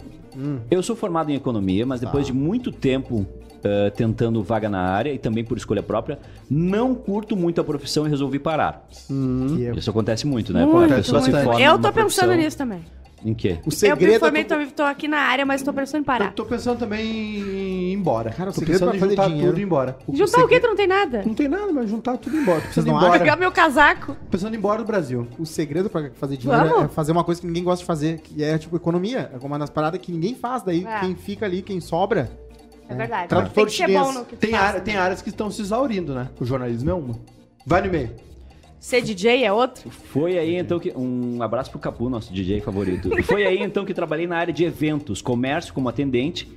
Eu sou formado em economia, mas depois de muito tempo eh, tentando vaga na área e também por escolha própria, não curto muito a profissão e resolvi parar. É- Isso acontece muito, né? Muito, a pessoa se muito. forma Eu tô pensando profissão- nisso também. Em quê? O Eu segredo me formei, é tu- tô, tô aqui na área, mas tô pensando em Eu parar. tô pensando também em ir embora. Cara, o tô segredo pensando pra em fazer juntar dinheiro- tudo e ir embora. Juntar o quê? Tu não tem nada? Não tem nada, mas juntar tudo e ir embora. Tô Pensando em embora. Pegar meu casaco. Pensando em ir embora do Brasil. O segredo pra fazer dinheiro Vamos? é fazer uma coisa que ninguém gosta de fazer, que é tipo economia. É uma das paradas que ninguém faz. Daí É. quem fica ali, quem sobra. É verdade. Tradutor Tem que ser chinês. bom no que tu Tem, faz. área, tem áreas que estão se exaurindo, né? O jornalismo é uma. Vai no e-mail. Ser DJ é outro? Foi aí então que. Um abraço pro Capu, nosso DJ favorito. Foi aí então que trabalhei na área de eventos, comércio como atendente,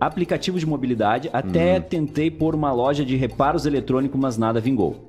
aplicativos de mobilidade, até tentei pôr uma loja de reparos eletrônicos, mas nada vingou.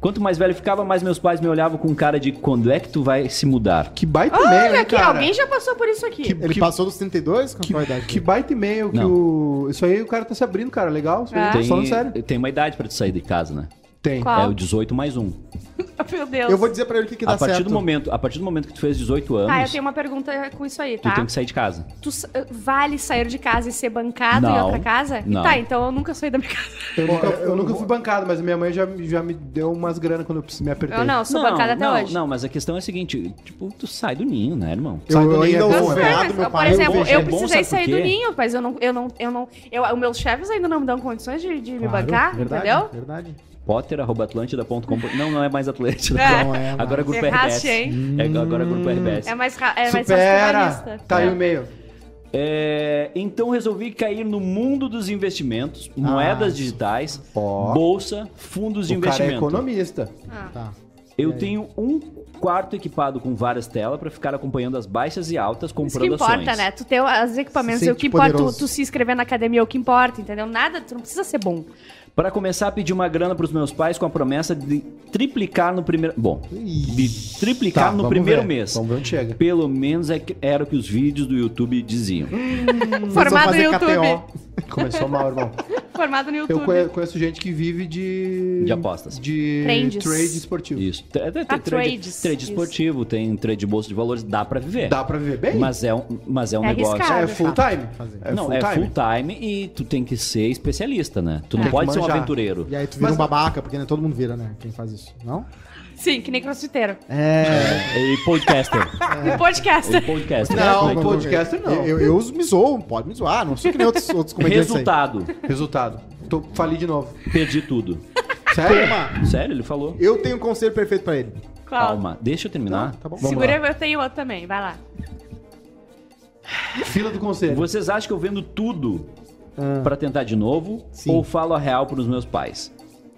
Quanto mais velho ficava, mais meus pais me olhavam com cara de quando é que tu vai se mudar? Que baita e-mail, Olha hein, aqui, cara? alguém já passou por isso aqui. Que- Ele passou dos 32? Qual foi a idade? Que baita e-mail que Não. o... Isso aí o cara tá se abrindo, cara. Legal. Isso aí. É. Tô falando sério. tem uma idade pra tu sair de casa, né? Tem. Qual? É o 18 mais um. Meu Deus. Eu vou dizer pra ele o que, que dá A partir, certo. do momento, a partir do momento que tu fez 18 anos, Tá, eu tenho uma pergunta com isso aí, tu tá? tem que sair de casa. Tu vale sair de casa e ser bancado em Não, outra casa? não. Tá, então eu nunca saí da minha casa. Eu, nunca, eu nunca fui bancado, mas minha mãe já, já me deu umas grana quando eu me apertei. Eu não, eu sou bancada até não, hoje. Não, mas a questão é a seguinte, tipo, tu sai do ninho, né, irmão? Eu, Sai do eu ninho ainda é bom, ouço é. meu por exemplo, eu é bom, precisei sabe por sair do ninho, mas eu não, eu não, eu não, eu, os meus chefes ainda não me dão condições de, de me Claro, bancar, verdade, entendeu? Verdade. potter.atlântida.com. Não, não é mais Atlântida. É. Não é, Agora é Grupo RBS. hein? É, agora é Grupo RBS. É mais, é mais Supera! Tá aí o e-mail. É, então resolvi cair no mundo dos investimentos, Ah. moedas digitais, Ó. bolsa, fundos de O cara é investimento. economista. Tá. Eu tenho um quarto equipado com várias telas para ficar acompanhando as baixas e altas Isso comprando que importa, ações. né? Tu ter os equipamentos, Se é o que importa, tu, tu se inscrever na academia, é o que importa, entendeu? Nada, tu não precisa ser bom. Para começar a pedir uma grana para os meus pais com a promessa de triplicar no primeiro, bom, de triplicar Tá, no vamos primeiro ver. mês. Vamos ver onde chega. Pelo menos é que- era o que os vídeos do YouTube diziam. Formado no YouTube. Começou mal, irmão. Formado no Eu YouTube. conhe- conheço gente que vive de... De apostas. De Trades. trade esportivo. Isso. Tem, tem- tem Ah, trade, trades. trade Isso. esportivo, tem trade de bolsa de valores, dá para viver. Dá pra viver bem? Mas é um, mas é um É negócio. arriscado. É full time? Fazer. não, full é time? full time e tu tem que ser especialista, né? Tu não Tem que pode ser um aventureiro. E aí tu vira Mas- um babaca, porque nem todo mundo vira, né? Quem faz isso. Não? Sim, que nem crossfiteiro. É. E podcaster. E podcast. E podcaster. Não, Como é que- podcaster não. Eu, eu, eu me zoo, pode me zoar, não sou que nem outros, outros comediantes aí. Resultado. Resultado. Tô, fali de novo. Perdi tudo. Sério? Toma, Sério, ele falou. eu tenho um conselho perfeito pra ele. Qual? Calma, deixa eu terminar. Tá bom? Vamos Segura, lá. eu tenho outro também, vai lá. Fila do conselho. Vocês acham que eu vendo tudo Ah, pra tentar de novo Sim. ou falo a real pros meus pais?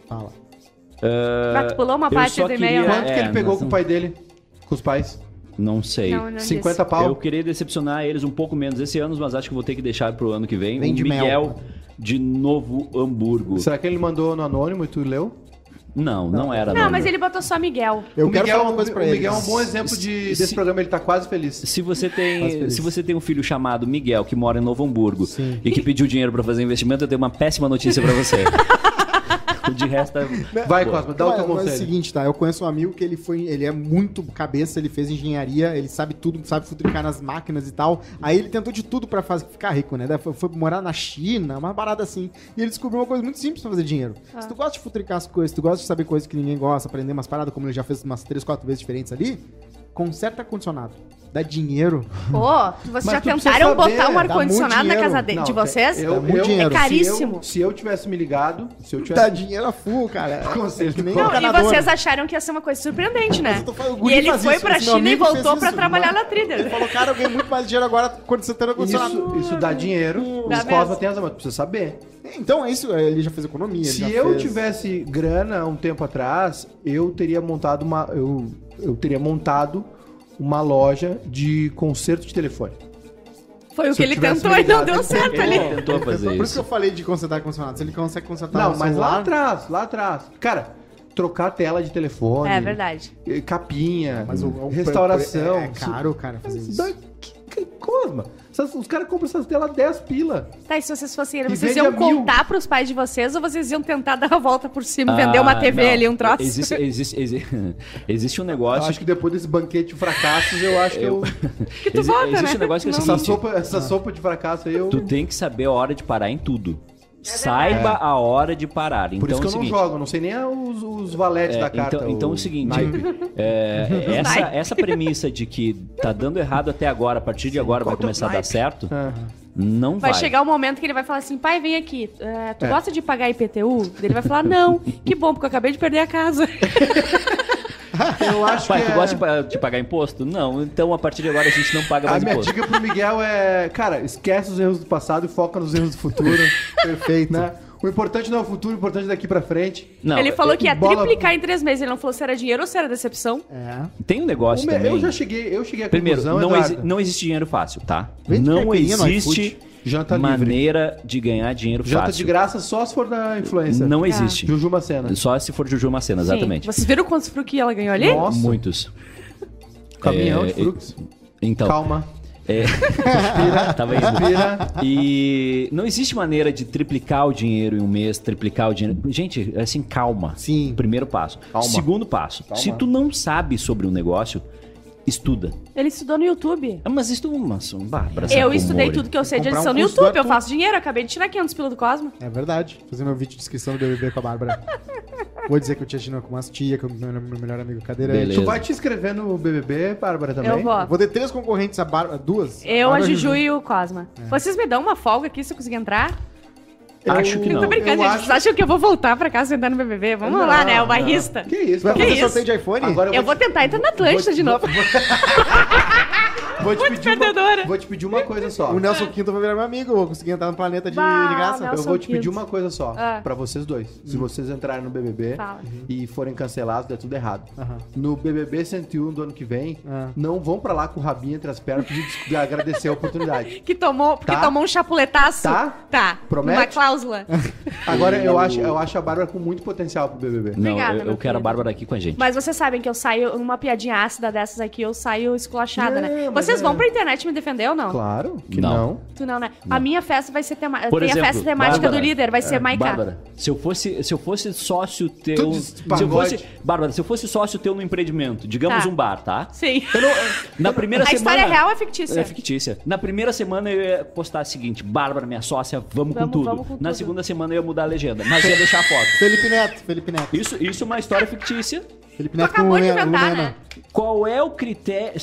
fala. Mas tu pulou uma parte do e-mail, queria-? Quanto que É, ele pegou nós com o pai dele? Com os pais? Não sei. Não, não 50 disse. pau? Eu queria decepcionar eles um pouco menos esse ano, mas acho que vou ter que deixar pro ano que vem. Vem o de Miguel mel. de Novo Hamburgo. Será que ele mandou no anônimo e tu leu? Não, não era. Não, nome. mas ele botou só Miguel. Eu o quero Miguel, falar uma coisa pra o ele. Miguel é um bom exemplo de, Se- desse programa, ele tá quase feliz. Se você tem, se você tem um filho chamado Miguel que mora em Novo Hamburgo Sim. e que pediu dinheiro pra fazer investimento, eu tenho uma péssima notícia pra você. De resto, é- Vai. Cosma, dá o teu é, mas é o conselho. seguinte, tá? Eu conheço um amigo que ele foi, ele é muito cabeça, ele fez engenharia, ele sabe tudo, sabe futricar nas máquinas e tal. Aí ele tentou de tudo pra fazer, ficar rico, né? Foi, foi morar na China, uma parada assim. E ele descobriu uma coisa muito simples pra fazer dinheiro. Se tu gosta de futricar as coisas, se tu gosta de saber coisas que ninguém gosta, aprender umas paradas como ele já fez umas três, quatro vezes diferentes ali, conserta ar-condicionado. Dá dinheiro. Pô, vocês Mas já tentaram saber, botar um dá ar-condicionado na casa de, Não, de vocês? eu- Dá muito eu-. É caríssimo. Se eu, se eu tivesse me ligado, se eu Dá tivesse... dinheiro a full, cara. Conselho que nem Não, e vocês acharam que ia ser uma coisa surpreendente, né? Mas falando, E ele foi isso, pra China e voltou pra isso, trabalhar mano. na Ele Thriller. falou, cara, eu ganhei muito mais dinheiro agora quando você tem ar-condicionado. Isso, isso dá dinheiro. Dá mesmo. tem razão, mas precisa saber. Então é isso, ele já fez economia. ele Se já eu fez- tivesse grana um tempo atrás, eu teria montado uma. Eu, eu teria montado uma loja de conserto de telefone. Foi o que ele tentou e não deu certo ali. ele tentou fazer Por isso que isso. eu falei de consertar ar-condicionado. Se ele consegue consertar Não, mas lá celular, atrás, lá atrás. Cara, trocar tela de telefone. É verdade. Capinha, Mas o, o- restauração. É, é caro, cara, fazer Isso isso. que Cosma. Essas- os caras compram essas telas 10 pila. Tá, e se vocês fossem E vocês iam a mil. contar pros pais de vocês ou vocês iam tentar dar a volta por cima, vender uma Ah, TV não. ali, um troço? Existe, existe, existe, existe um Eu negócio. acho que depois desse banquete de fracassos, eu acho que eu. Que tu exi- volta, existe né? um negócio que é o Essa sopa, essa sopa de fracasso aí eu. tu tem que saber a hora de parar em tudo. Saiba a hora de parar. Por então isso que é eu não seguinte, jogo, eu não sei nem os, os valetes É, da carta. então, então é o seguinte, é, essa, essa premissa de que tá dando errado até agora, a partir de agora vai que é o começar a dar certo, É. não vai. Vai chegar o momento que ele vai falar assim, pai, vem aqui, é, tu É. gosta de pagar IPTU? Ele vai falar, não, que bom, porque eu acabei de perder a casa. Eu acho Pai, que tu é... gosta de pa- de pagar imposto? Não, então a partir de agora a gente não paga A mais minha imposto. dica pro Miguel é, cara, esquece os erros do passado e foca nos erros do futuro. Perfeito. né? O importante não é o futuro, o importante é daqui pra frente. Não, ele falou que ia bola- triplicar em três meses, ele não falou se era dinheiro ou se era decepção. É. tem um negócio me- também. eu já cheguei, eu cheguei à Primeiro, conclusão, não, exi- não existe dinheiro fácil, tá? Vende não existe Janta livre. maneira de ganhar dinheiro Janta fácil. de graça só se for da influência. Não existe. Juju Macena. Só se for Juju Macena, exatamente. Sim. Vocês viram quantos frutos ela ganhou ali? Nossa. Muitos. Caminhão É, de frutos. Então, Calma. é, tava indo. Respira. E não existe maneira de triplicar o dinheiro em um mês, triplicar o dinheiro. Gente, assim, calma. Sim. Primeiro passo. Calma. Segundo passo. Se tu não sabe sobre um negócio, estuda. Ele estudou no YouTube. Ah, Mas estuda uma Bárbara. Eu estudei tudo que eu sei de Comprar um edição no curso do YouTube. Eu Arthur. faço dinheiro, acabei de tirar 500 pila do Cosmo. É verdade. Fazer meu vídeo de inscrição do BBB com a Bárbara. Vou dizer que eu tinha assistido com umas tia, com o meu, meu melhor amigo cadeirante. Beleza. Tu vai te inscrever no BBB, Bárbara, também? Eu vou. Vou ter três concorrentes, a Bárbara, duas. Eu, a Bárbara Juju e o Cosma. Vocês me dão uma folga aqui se eu conseguir entrar? Acho que Eu não. tô brincando, Eu gente. acho- Vocês acham que eu vou voltar pra casa sentar no BBB? Vamos Não, lá, né? O não. barrista. Que isso, Vai cara? fazer isso? sorteio de iPhone? Agora Eu vou tentar entrar na Atlântida de novo. Vou te, Muito pedir uma, perdedora. vou te pedir uma coisa só. O Nelson Quinto vai virar meu amigo, eu vou conseguir entrar no planeta de, Bah, de graça. Nelson Eu vou te pedir Quinto. uma coisa só, Ah. pra vocês dois. Se vocês entrarem no BBB Fala. e forem cancelados, der tudo errado. Aham. No BBB 101 do ano que vem, Ah. não vão pra lá com o rabinho entre as pernas pedir des- agradecer a oportunidade. Que tomou, porque Tá. tomou um chapuletaço. Tá? Tá. Promete? Uma cláusula. Agora, eu acho, eu acho a Bárbara com muito potencial pro BBB. Não, Obrigada, eu, eu meu quero a querido. Bárbara aqui com a gente. Mas vocês sabem que eu saio, uma piadinha ácida dessas aqui, eu saio esculachada, Não, né? mas Vocês é- vão pra internet me defender ou não? Claro que Não. não. Tu não, né? A minha festa vai ser temática. Por Tem exemplo, a festa temática Bárbara, do líder, vai ser Maiká. Bárbara, se eu fosse, se eu fosse sócio teu, se eu fosse, Bárbara, se eu fosse sócio teu no empreendimento, digamos Tá. um bar, tá? Sim. Eu não- na primeira A semana história é real ou é fictícia? É fictícia. Na primeira semana eu ia postar o seguinte: Bárbara, minha sócia, vamos, com Vamos, tudo. vamos com Na tudo. segunda semana eu ia mudar a legenda, mas ia deixar a foto. Felipe Neto, Felipe Neto. Isso, isso é uma história fictícia. Felipe Neto acabou de Lumena- inventar, Lumena. né? Qual é o critério?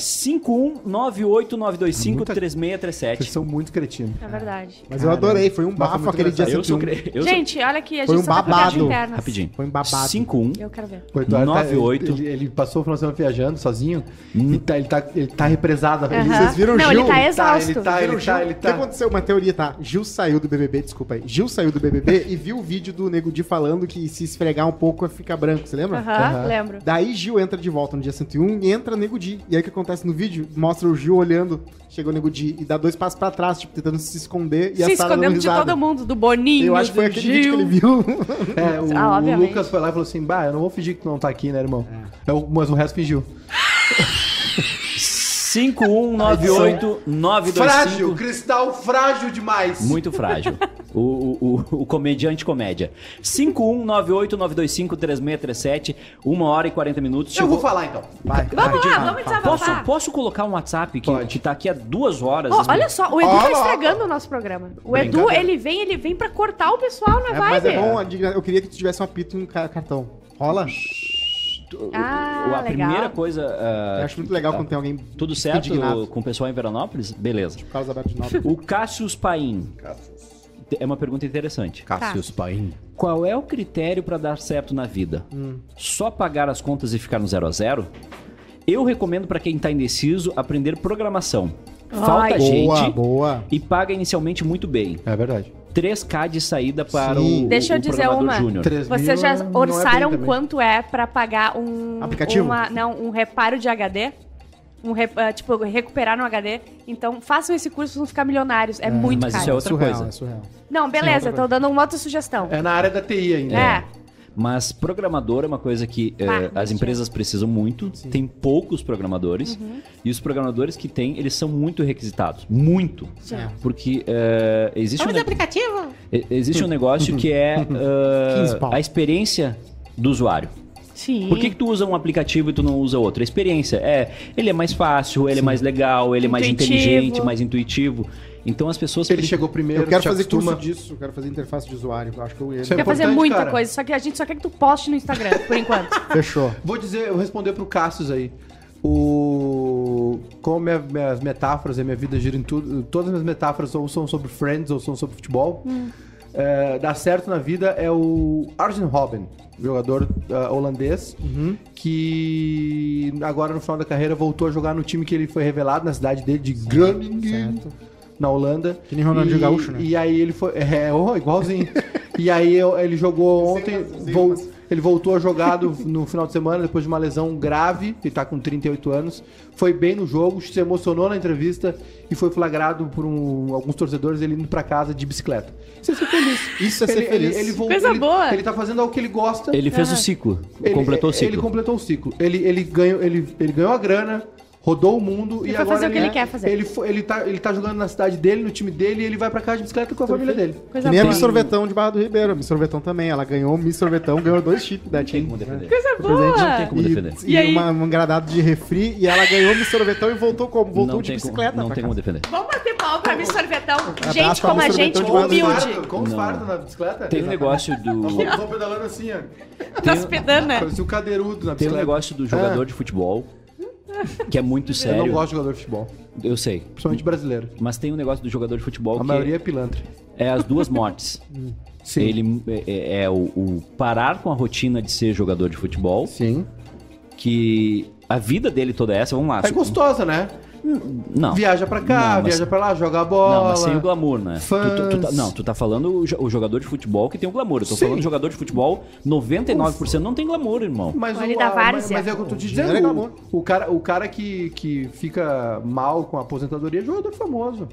51989253637. Vocês são muito cretinos. É verdade. Mas eu adorei, foi um bafo aquele dia Eu sou, 101. cre... eu sou... Gente, olha aqui, a Foi gente um só tá com babado. internas. Rapidinho. Foi um babado. 51 Eu quero ver. O Eduardo tá- 98. ele, ele passou o final de semana viajando sozinho e tá, ele, tá, ele tá represado. Aham. Vocês viram o Não, Gil? ele tá Tá, exausto. ele tá, ele Gil? tá, ele O que tá. aconteceu? Uma teoria, tá? Gil saiu do BBB, desculpa aí. Gil saiu do BBB e viu o vídeo do Nego Di falando que se esfregar um pouco fica branco, você lembra? Aham, Aham. lembro. Daí Gil entra de volta no dia 101 e entra Nego Di. E aí o que acontece no vídeo? Mostra o Gil olhando, chegou o Nego Di e dá dois passos pra trás, tipo, tentando se esconder e Se a Sara dando escondendo de todo mundo, do Boninho, Eu acho que foi aquele Gil. vídeo que ele viu. É, o, Ah, o. Lucas foi lá e falou assim: Bah, eu não vou fingir que tu não tá aqui, né, irmão? É o- mas o resto fingiu. 5198925 Frágil, cristal frágil demais. Muito frágil. O, o, o, o comediante comédia. 51989253637, 1 hora e 40 minutos. Eu vou falar então. Vai, Vamos rapidinho. lá, vamos Posso, desabafar. posso colocar um WhatsApp que, Pode. que tá aqui há duas horas? As olha só, o Edu Ó, tá estragando o nosso programa. O Edu, ele vem, ele vem pra cortar o pessoal na É, mas vibe. é bom, eu queria que tu tivesse um apito ca- cartão. Rola? Ah, a legal. primeira coisa. ah, Eu acho muito legal ah, quando tem alguém Tudo certo indignado. com o pessoal em Veranópolis? Beleza. Carlos Alberto de Nobre. O Cassius Paim. É uma pergunta interessante. Cassius Paim. Qual é o critério para dar certo na vida? Só pagar as contas e ficar no zero a zero? Eu recomendo para quem tá indeciso aprender programação. Falta Ai. gente Boa, boa. e paga inicialmente muito bem. É verdade. 3K de saída para Sim. o, Deixa eu o dizer programador uma. júnior. Vocês já não é orçaram também. quanto é pra pagar um Aplicativo? uma- não, um reparo de HD? Um re- ah, tipo, recuperar no HD. Então, façam esse curso, vão ficar milionários. É, muito mas caro. isso é outra surreal, coisa. É surreal. Não, beleza, outra tô dando uma outra sugestão. É na área da TI ainda. É. Mas programador é uma coisa que Ah, as empresas precisam muito. Tem poucos programadores. Uhum. E os programadores que tem, eles são muito requisitados. Muito. Sim. Porque eh, existe, um, ne- aplicativo? existe um negócio que é 15 pau. a experiência do usuário. Sim. Por que, que tu usa um aplicativo e tu não usa outro? A experiência. É, ele é mais fácil, ele é mais legal, ele é mais Intuitivo. inteligente, mais intuitivo. Então as pessoas. Ele chegou primeiro, Eu quero fazer acostuma. curso disso, eu quero fazer interface de usuário. Eu acho que eu. Isso é Quer fazer muita cara. coisa, só que a gente só quer que tu poste no Instagram, por enquanto. Fechou. Vou dizer, eu responder pro Cassius aí. O. Como minha- minhas metáforas e minha vida gira em tudo. Todas as minhas metáforas ou são sobre Friends ou são sobre futebol. É, dar certo na vida é o Arjen Robben, jogador ah, holandês, que agora no final da carreira voltou a jogar no time que ele foi revelado na cidade dele, de Groningen, Certo. Na Holanda. Que nem Ronaldinho E- Gaúcho, né? E aí ele foi. É, oh, igualzinho. e aí ele jogou ontem. vol- ele voltou a jogar no final de semana depois de uma lesão grave. Ele tá com 38 anos. Foi bem no jogo, se emocionou na entrevista e foi flagrado por um- alguns torcedores ele indo pra casa de bicicleta. Isso é ser feliz. Isso é ser Ele- feliz. Ele, ele voltou- Coisa ele- boa. Ele tá fazendo algo que ele gosta. Ele fez o ciclo. completou o ciclo. Ele completou o ciclo. Ele, ele, ganhou, ele, ele ganhou a grana, rodou o mundo E e, foi agora fazer o que ele quer fazer. Ele, ele, tá, ele tá jogando na cidade dele, no time dele, e ele vai pra casa de bicicleta com a família dele. Coisa nem a boa. Miss Sorvetão de Barra do Ribeiro. A Miss Sorvetão também. Ela ganhou Miss Sorvetão, ganhou dois chips da Não tem Tim. como defender. Coisa Não tem boa. como defender. E, E aí? e uma, um gradado de refri. E ela ganhou Miss Sorvetão e voltou como? Voltou não de bicicleta. Como, não tem como defender. Vamos bater pau pra Miss Sorvetão. Gente como a gente, humilde. Com os Não. fardos na bicicleta? Tem um negócio do. Vamos pedalando assim, ó. Das pedanas. Parecia um cadeirudo na Tem um bicicleta. negócio do jogador de futebol que é muito Eu sério. não gosto de jogador de futebol, Eu sei. principalmente brasileiro. Mas tem um negócio do jogador de futebol A que maioria é pilantra. é as duas mortes. Sim. Ele é, é o, o parar com a rotina de ser jogador de futebol, Sim. que a vida dele toda é essa, vamos lá. É gostosa, né? Não. Viaja pra cá, Não, mas- viaja pra lá, joga a bola. Não, mas sem o glamour, né? Fãs. Tu- tu- tu tá- não, tu tá falando o jo- o jogador de futebol que tem o glamour. Eu tô Sim. falando jogador de futebol, 99% não tem glamour, irmão. Mas, Ele o, a- mas, mas é o que eu tô te dizendo. glamour. O, o cara, o cara que, que fica mal com a aposentadoria é jogador famoso.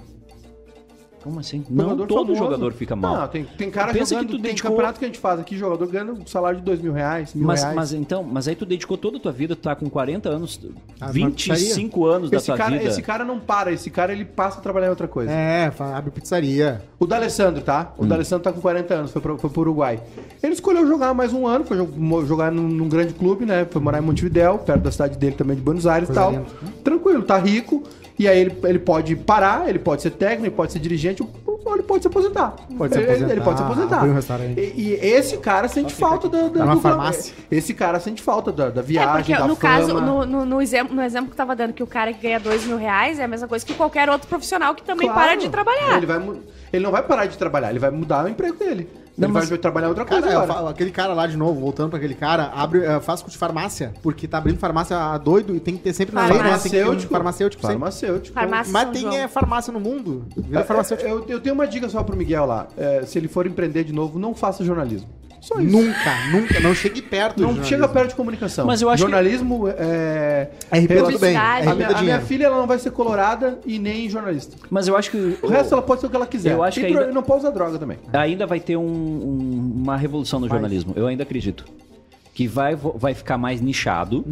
Como assim? Não, Jogador todo famoso. jogador fica mal. Não, tem, tem cara Pensa jogando, que tu tem dedicou- campeonato que a gente faz aqui, jogador ganhando um salário de dois mil reais, mil Mas, reais. mas então, mas aí tu dedicou toda a tua vida, tu tá com 40 anos, Ah, 25 anos da esse tua cara, vida. esse cara não para, esse cara ele passa a trabalhar em outra coisa. É, abre pizzaria. O D'Alessandro, tá? Hum. O D'Alessandro tá com 40 anos, foi pro, foi pro Uruguai. Ele escolheu jogar mais um ano, foi jogar num, num grande clube, né? Foi morar em Montevidéu, perto da cidade dele também, de Buenos Aires e tal. Tranquilo, tá rico. E aí ele, ele pode parar, ele pode ser técnico, ele pode ser dirigente, ou ele pode se aposentar. Pode se Ele- aposentar, Ele pode se aposentar. um restaurante. E, e esse cara sente falta da, da, Tá do- farmácia. Esse cara sente falta da, da É, viagem, porque da no fama. caso, no, no, no exemplo, no exemplo que tava dando, que o cara que ganha dois mil reais é a mesma coisa que qualquer outro profissional que também Claro. para de trabalhar. Ele, vai, ele não vai parar de trabalhar, ele vai mudar o emprego dele. Não, ele mas- vai trabalhar outra coisa Cara, falo, aquele cara lá de novo, voltando pra aquele cara, abre, eh, faz curso de farmácia, porque tá abrindo farmácia a doido e tem que ter sempre na lei, né? Um Farmacêutico. farmacêutico. Farmacêutico. Farmácia Mas tem é, farmácia no mundo. Vira É, farmacêutico. Eu, eu tenho uma dica só pro Miguel lá. É, se ele for empreender de novo, não faça jornalismo. Só isso. Nunca, nunca, não chegue perto Não jornalismo. chega perto de comunicação. Mas eu acho que- jornalismo é. RP tudo bem, Publicidade. A minha, a minha filha ela não vai ser colorada e nem jornalista. Mas eu acho que O resto ela pode ser o que ela quiser. Eu acho Tem que ainda- Não pode usar droga também. ainda vai ter um- um- uma revolução no jornalismo. Eu ainda acredito. Que vai, vai ficar mais nichado,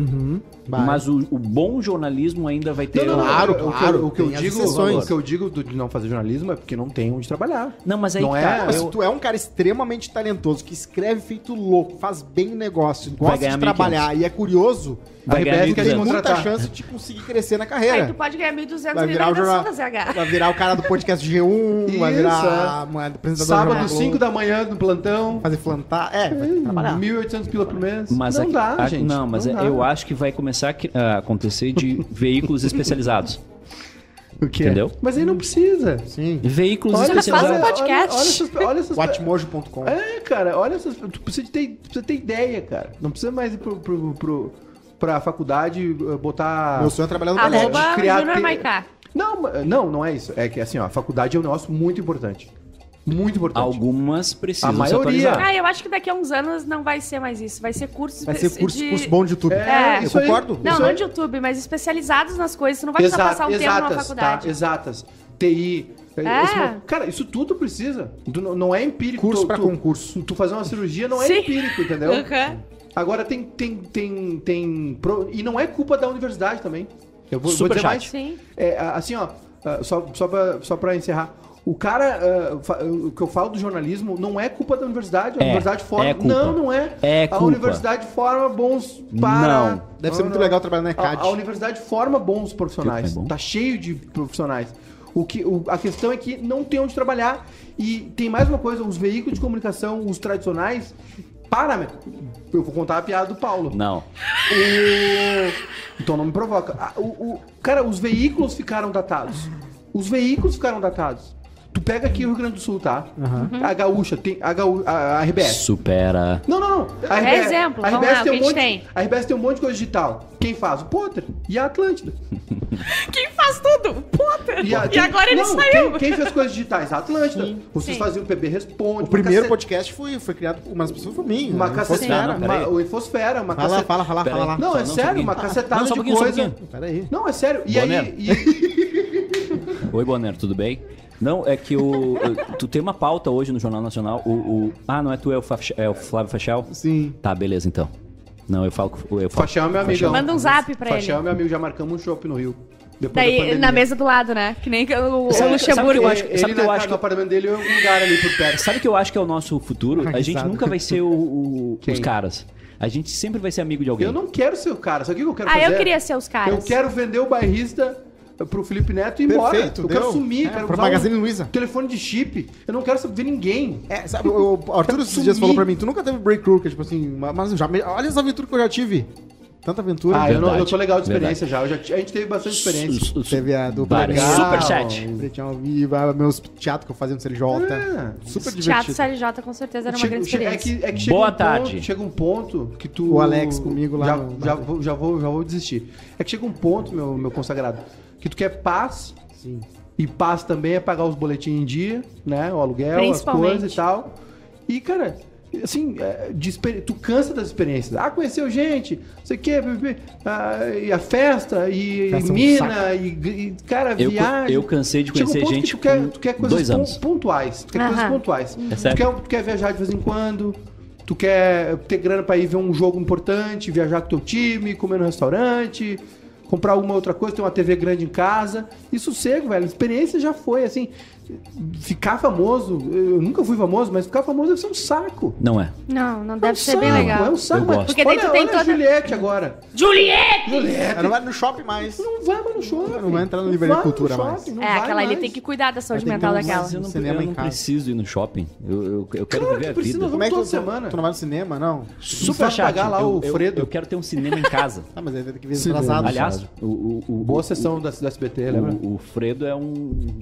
vai. mas o, o bom jornalismo ainda vai ter. não, Claro, o que eu- claro, O que eu digo, exceções. o que eu digo de não fazer jornalismo é porque não tem onde trabalhar. Não, mas aí Não é- tá. Mas Eu- se tu é um cara extremamente talentoso, que escreve feito louco, faz bem o negócio, gosta de trabalhar e é curioso, Vai a quer 1.200. muita chance de conseguir crescer na Aí carreira. tu pode ganhar 1.200 Vai ali virar, jornal, da ZH. vai virar o cara do podcast G1, vai Isso, virar é. uma apresentador do Sábado, Jornal 5 Globo, da manhã no plantão. fazer plantar. É, vai que trabalhar. 1.800 pila por mês. Mas não aqui- dá, a- gente. Não, mas é- dá. eu acho que vai começar a acontecer de veículos especializados. O quê? Entendeu? Mas aí não precisa. Sim. Veículos Olha, faz um especializados. podcast. Olha, olha essas, olha essas Watchmojo.com. É, cara, olha essas. Tu precisa ter, tu precisa ter ideia, cara. Não precisa mais ir pro, pro, pro, pra faculdade eh, botar. Meu sonho é trabalhar no. Arroba criar Júnior te- Maiká. Não, não, não é isso. É que assim, ó, a faculdade é um negócio muito importante. Muito importante. Algumas precisam A maioria. Ah, eu acho que daqui a uns anos não vai ser mais isso. Vai ser cursos Vai ser curso, de- curso bom de YouTube. É, eu isso aí. concordo. Não, Isso não aí. de YouTube, mas especializados nas coisas. Você não vai precisar Exato, passar um tempo numa exatas, faculdade. Tá, exatas. TI. É. Esse- cara, isso tudo precisa. Tu não, não é empírico. Curso tu- concurso. Tu fazer uma cirurgia não é Sim. empírico, entendeu? Aham. Agora tem, tem, tem, tem. E não é culpa da universidade também. Eu vou, vou dizer Superchat. mais. Sim. É, a- assim, ó, ah, só, só, pra, só pra encerrar. O cara, fa- o que eu falo do jornalismo, não é culpa da universidade. A É, universidade forma. é culpa. não, não é. É A universidade forma bons para. Não. Deve ser muito legal trabalhar na ECAD. A, a universidade forma bons profissionais. É bom. Tá cheio de profissionais. O que, o- a questão é que não tem onde trabalhar. E tem mais uma coisa: os veículos de comunicação, os tradicionais, para, meu. Eu vou contar a piada do Paulo. Não. O- Então não me provoca. Ah, O, o- Cara, os veículos ficaram datados. Os veículos ficaram datados. Tu pega aqui o Rio Grande do Sul, tá? A Gaúcha, tem a, Gaú... a, a RBS. Supera. Não, não, não. A É exemplo, a vamos RBS lá, tem um monte, tem? A RBS tem um monte de coisa digital. Quem faz? O Potter e a Atlântida. Quem faz tudo? Potter. E, a- quem- agora ele não, saiu. Quem, quem fez coisas digitais? A Atlântida. Vocês Sim. faziam o PB Responde. O primeiro uma podcast foi, foi criado por umas pessoas por mim. Uma né? cacetada. Não, peraí. uma- O Infosfera, uma Fala, caceta- fala, fala, fala lá. Não, é não, sério, uma cacetada Não, só de um coisa. pouquinho. Pera aí. Não, é sério. E Bonner. aí. e- Oi, Bonner, tudo bem? Não, é que o. Tu tem uma pauta hoje no Jornal Nacional. O, o- ah, não é tu, é o, é o Flávio Fachel? Sim. Tá, beleza então. Não, eu falo. com- Eu falo Fachel é meu amigo. Manda um zap pra Fachel é ele. meu amigo, já marcamos um shopping no Rio. Depois da Daí, pandemia. na mesa do lado, né? Que nem o, o Luxemburgo. sabe que eu acho- Ele sabe que eu acho que- do apartamento dele e um lugar ali por perto. Sabe o que eu acho que é o nosso futuro? A gente nunca vai ser o- o- os caras. A gente sempre vai ser amigo de alguém. Eu não quero ser o cara. Sabe o que eu quero Ah, fazer? eu queria ser os caras. Eu quero vender o bairrista pro Felipe Neto e ir embora. Perfeito, Eu quero deu. sumir. É, quero pra usar Magazine um Luiza. telefone de chip. Eu não quero saber ninguém. É, sabe, o o Arthur esses dias falou pra mim, tu nunca teve breakthrough, que é tipo assim, ma- mas já, me- olha as aventuras que eu já tive. tanta aventura. Ah, eu, não, eu tô legal de experiência já. Eu já. A gente teve bastante experiência. Teve a do. Legal, Superchat. Pretinho ao vivo, ah, meus teatro que eu fazia no CLJ. Ah, Super Teatro divertido. CLJ com certeza era uma Chega- grande é experiência. que, é que chega Boa um ponto- tarde. chega um ponto que tu. O Alex comigo lá Já, no- já, vou, já, vou, já vou desistir. É que chega um ponto, meu, meu consagrado, que tu quer paz. Sim. E paz também é pagar os boletins em dia, né? O aluguel, as coisas e tal. E, cara, assim, é, de tu cansa das experiências. Ah, conheceu gente, não sei o quê, ah, e a festa, e, Festa é um mina, e, e, cara, Eu, viagem. eu cansei de um conhecer ponto gente que tu quer, tu quer coisas dois pon- anos. pontuais. Tu quer coisas pontuais. É tu, quer, tu quer viajar de vez em quando, tu quer ter grana pra ir ver um jogo importante, viajar com teu time, comer no restaurante, comprar alguma outra coisa, ter uma TV grande em casa. E sossego, velho. A experiência já foi, assim. Ficar famoso, eu nunca fui famoso, mas ficar famoso deve ser um saco. Não é. Não, não É deve um ser saco, bem legal. É um saco. Eu mas- gosto. Porque olha, tu tem olha toda- a Juliette agora. Juliette! Juliette. Ela não vai no shopping mais. Não vai mais no shopping. Não vai entrar no vai no Cultura shopping, mais. É, aquela ali mais. tem que cuidar da saúde mental um- daquela. Mas eu não, cinema eu em não casa. preciso ir no shopping. Eu, eu, eu quero Claro viver que a vida. Como é que toda tu, semana. tu não vai no cinema, não? Super pagar lá o eu, Fredo. Eu, quero ter um cinema em casa. Ah, mas aí vai ter que vir atrasado. Aliás, o, Boa sessão da, SBT, lembra? o Fredo é um.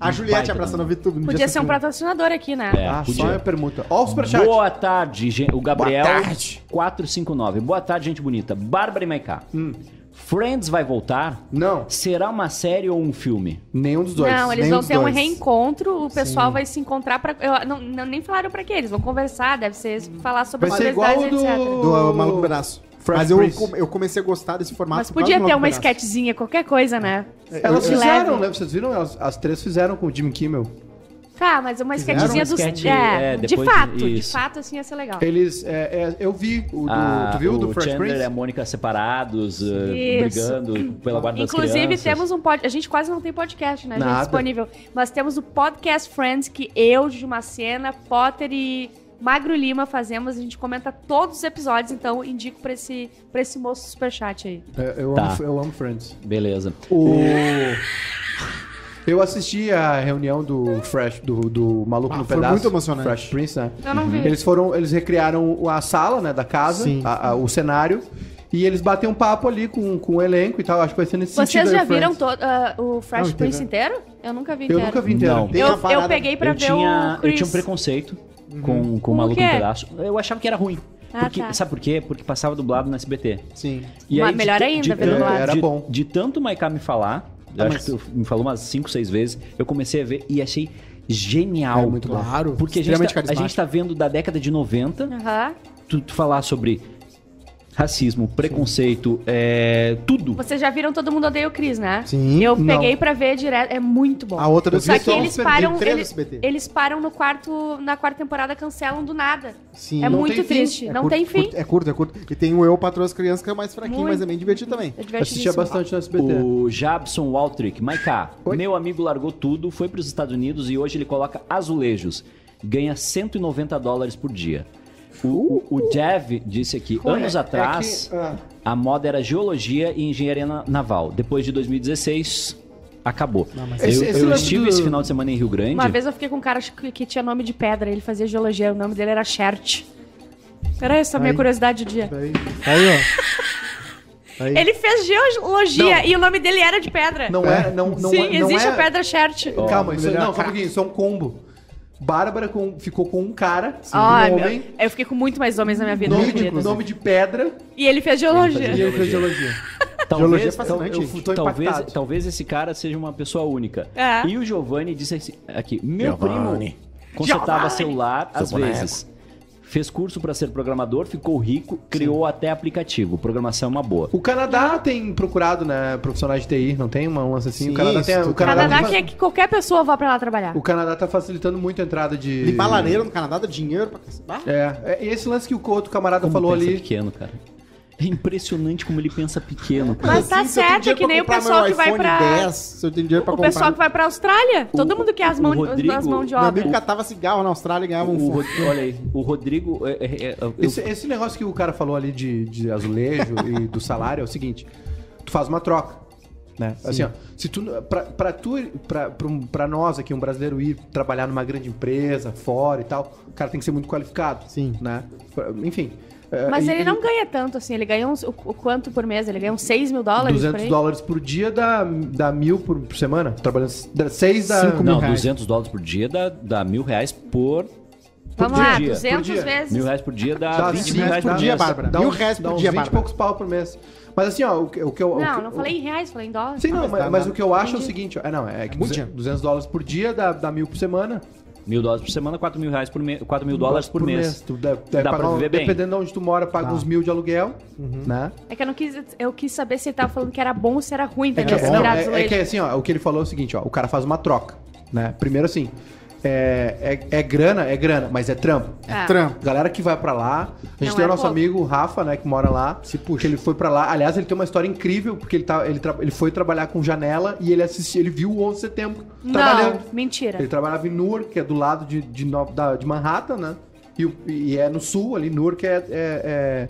A Juliette abraçando a no Podia dia ser um patrocinador aqui, né? É, ah, podia. só é permuta. Ó o superchat. Boa tarde, gente. O Gabriel Boa tarde. 459. Boa tarde, gente bonita. Bárbara e Maiká. Hum. Friends vai voltar? Não, Será uma série ou um filme? nenhum dos dois. Não, eles vão ter um dois. reencontro, o pessoal Sim. vai se encontrar pra. eu- não, não- nem falaram pra quê, eles vão conversar, deve ser falar sobre Vai ser igual do... etc. Do Maluco Pedaço. Fresh Mas eu, Prince. eu comecei a gostar desse formato. Mas podia ter uma Pedaço. sketchzinha, qualquer coisa, né? Elas Que fizeram, leve. né? Vocês viram? Elas, as três fizeram com o Jimmy Kimmel. Tá, mas uma Fizeram sketchzinha dos. sketch, é, é, de depois fato, de- isso. fato, assim ia ser legal. Eles, é, é, eu vi o do, Ah, tu viu o do Fresh Chandler Prince? e a Mônica separados, uh, Isso. brigando pela guarda das Inclusive, crianças. temos um podcast. A gente quase não tem podcast, né, gente? Disponível. Mas temos o Podcast Friends, que eu, Jumacena, Potter e Magro Lima fazemos. A gente comenta todos os episódios, então indico pra esse, pra esse moço superchat aí. É, eu, Tá. amo, eu amo Friends. Beleza. O... Eu assisti a reunião do Fresh, do, do Maluco Ah, no foi Pedaço. muito emocionante. Fresh Prince, né? Eu não vi. Eles foram, eles recriaram a sala, né, da casa, Sim. a- a- o cenário, e eles batem um papo ali com, com o elenco e tal. Acho que vai ser nesse sentido. Vocês aí, já viram Friends. to- ah, o Fresh Não, Prince inteiro? Eu nunca vi Eu inteiro. nunca vi inteiro. Não. Tem Eu, uma eu parada- peguei pra eu, ver tinha, o Chris. eu tinha um preconceito Uhum. com, com o Maluco no Pedaço. Eu achava que era ruim. Ah, Porque, tá. Sabe por quê? Porque passava dublado no SBT. Sim. E Mas de melhor ta- ainda, de, ver tan- dublado. Era de- bom. De tanto o Maiká me falar, eu Ah, acho mas- que tu me falou umas 5, 6 vezes, eu comecei a ver e achei genial. É muito. Claro. Porque a gente, tá, a gente tá vendo da década de 90, Aham. tu, tu falar sobre racismo, preconceito, é, tudo. Vocês já viram Todo Mundo Odeia o Chris, né? Sim. Eu Não. peguei pra ver direto. É muito bom. A outra do Só que eles param. Eles, SBT. eles param no quarto. Na quarta temporada, cancelam do nada. Sim. é Não muito triste. É não curto, tem fim. curto- é curto, é curto. E tem o Eu Patroa as Crianças, que é mais fraquinho, Muito. mas é bem divertido também. É Eu assistia bastante no SBT. O Jabson Waltrick, Maiká, meu amigo largou tudo, foi para os Estados Unidos e hoje ele coloca azulejos. Ganha 190 dólares por dia. O, o, o Jev disse aqui, anos É atrás, que, ah, a moda era geologia e engenharia na- naval. Depois de 2016, acabou. Não, mas eu esse- esse eu estive do- esse final de semana em Rio Grande. Uma vez eu fiquei com um cara que, que tinha nome de pedra. Ele fazia geologia. O nome dele era Shert. Era essa a minha curiosidade do dia. Aí, aí ó. Aí. Ele fez geologia Não. e o nome dele era de pedra. não é, não, não Sim, é, não existe é... a pedra Shert. Calma, isso, não, só um craque. pouquinho, isso é um combo. Bárbara com- ficou com um cara, Ai, um meu- homem, eu fiquei com muito mais homens na minha vida. nome meu de, nome de pedra, E ele fez geologia. e ele fez geologia. Geologia é Talvez, fascinante, tal- talvez, talvez esse cara seja uma pessoa única. É. E o Giovanni disse assim- aqui: meu Giovanni. primo consertava Giovanni. celular às vezes. Fez curso para ser programador, ficou rico, criou até aplicativo. Programação é uma boa. O Canadá tem procurado, né, profissionais de TI, não tem uma um lance assim? Sim, o Canadá tem, o Canadá, Canadá quer que qualquer pessoa vá pra lá trabalhar. o Canadá tá facilitando muito a entrada de Limpar lareira no Canadá dá dinheiro pra. Ah, É, é, e esse lance que o outro camarada Como falou ali, pequeno, cara. É impressionante como ele pensa pequeno. Mas tá assim, tenho certo, é que nem o pessoal que vai pra. 10, se eu tenho dinheiro pra O comprar... pessoal que vai pra Austrália. Todo mundo quer as, o mão, Rodrigo- as mãos de Meu amigo obra. catava cigarro na Austrália e ganhava um O, olha aí, o Rodrigo. é- é- é- eu- esse, esse negócio que o cara falou ali de, de azulejo e do salário é o seguinte, tu faz uma troca, né? Assim, ó, se tu, pra, pra tu, pra, pra, um- pra nós aqui, um brasileiro ir trabalhar numa grande empresa, fora e tal, o cara tem que ser muito qualificado. Sim. Né? Enfim, Mas e- ele não ganha tanto assim. Ele ganha uns, o, o quanto por mês? Ele ganha uns 6 mil dólares 200 por dólares por dia dá, dá mil por, por semana. Trabalhando 6 dá. Cinco mil Não, reais. 200 dólares por dia dá, dá mil reais por. Vamos por lá, dia. 200 Por dia. vezes. Mil reais por dia dá, Dá 20 sim, mil reais por dia. Bárbara. Dá Mil reais por dia, 20 e Bárbara. poucos pau por mês. Mas assim, ó, o, que- o que eu. o Não, que- não falei em reais, falei em dólares. Sim, não, mas mas, mas dá- o que eu acho é o entendi. seguinte: ó, é, não, é que muito 200, dinheiro. 200 dólares por dia dá, dá mil por semana. Mil dólares por semana, 4 mil reais por mês. 4 mil dólares por, mês. Tu deve, deve Dá pra pagar um- viver bem. Dependendo de onde tu mora, paga Tá. uns mil de aluguel, né? É que eu não quis. Eu quis saber se ele tava falando que era bom ou se era ruim, É entendeu? não, é, é azulejo. que assim, ó, o que ele falou é o seguinte, ó, o cara faz uma troca, né? Primeiro assim, é, é, é grana, é grana, mas é trampo. Ah, Trampo. Galera que vai pra lá, a gente Não tem é o nosso pouco. amigo o Rafa, né, que mora lá, Se puxa. que ele foi pra lá. Aliás, ele tem uma história incrível, porque ele, tá, ele, tra- ele foi trabalhar com janela e ele assistiu, ele viu o 11 de setembro trabalhando. Não, mentira. Ele trabalhava em Newark, que é do lado de, de, da- de Manhattan, né? E, e é no sul, ali, Newark é... é- é-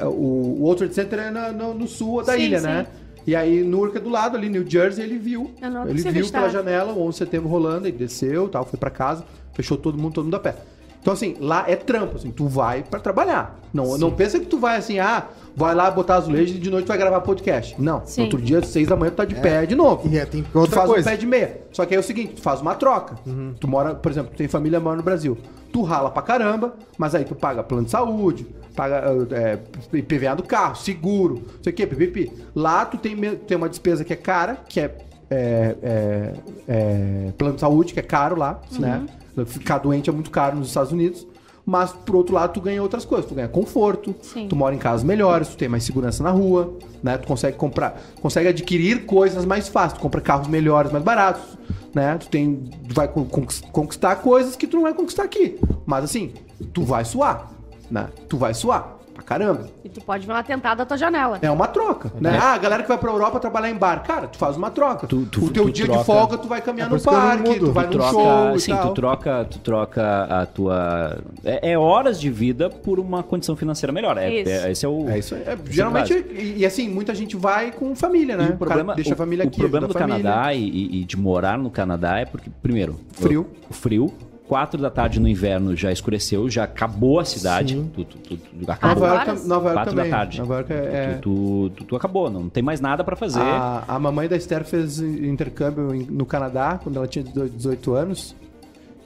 é- o, o World Trade Center é na- no, no sul da Sim, ilha, sim. né? E aí Newark é do lado ali, New Jersey, ele viu. Ele viu pela janela o 11 de setembro rolando, ele desceu tal, foi pra casa, fechou todo mundo, todo mundo a pé. Então, assim, lá é trampo, assim, tu vai pra trabalhar. Não, não pensa que tu vai assim, ah, vai lá botar azulejo e de noite tu vai gravar podcast. Não. Sim. Outro dia, seis da manhã, tu tá de pé de novo. E é, tem Tu outra faz um coisa. pé de meia. Só que aí é o seguinte, tu faz uma troca. Tu mora, por exemplo, tu tem família mora no Brasil. Tu rala pra caramba, mas aí tu paga plano de saúde, paga é, IPVA do carro, seguro, não sei o que, pipipi. Lá tu tem, tem uma despesa que é cara, que é, é, é, é plano de saúde, que é caro lá, né? Ficar doente é muito caro nos Estados Unidos. Mas, por outro lado, tu ganha outras coisas. Tu ganha conforto, Sim. tu mora em casas melhores, tu tem mais segurança na rua, né? Tu consegue comprar, consegue adquirir coisas mais fácil, tu compra carros melhores, mais baratos, né? Tu tem, tu vai con- conquis- conquistar coisas que tu não vai conquistar aqui. Mas assim, tu vai suar, né? Tu vai suar caramba. E tu pode ver um atentado da tua janela. É uma troca, né? Ah, a galera que vai pra Europa trabalhar em bar, cara, tu faz uma troca. Tu- tu- o teu tu dia troca- de folga, tu vai caminhar É no parque, tu vai Tu num troca, show e sim, tal. tu troca, tu troca a tua. É, é horas de vida por uma condição financeira melhor. É, Isso. é- esse é o. É isso aí. É, é geralmente, e, e assim, muita gente vai com família, né? E o problema, cara deixa a família o, aqui. o problema do família. Canadá e, e- e de morar no Canadá é porque, primeiro, Frio. O, o frio. Quatro da tarde no inverno já escureceu, já acabou a cidade. Sim. Tu, tu, tu- tu- Nova acabou. Quatro York, horas? Nova York Quatro também. da tarde. Nova York é... é- Tu, tu, tu acabou, não tem mais nada pra fazer. A, a mamãe da Esther fez intercâmbio no Canadá quando ela tinha 18 anos.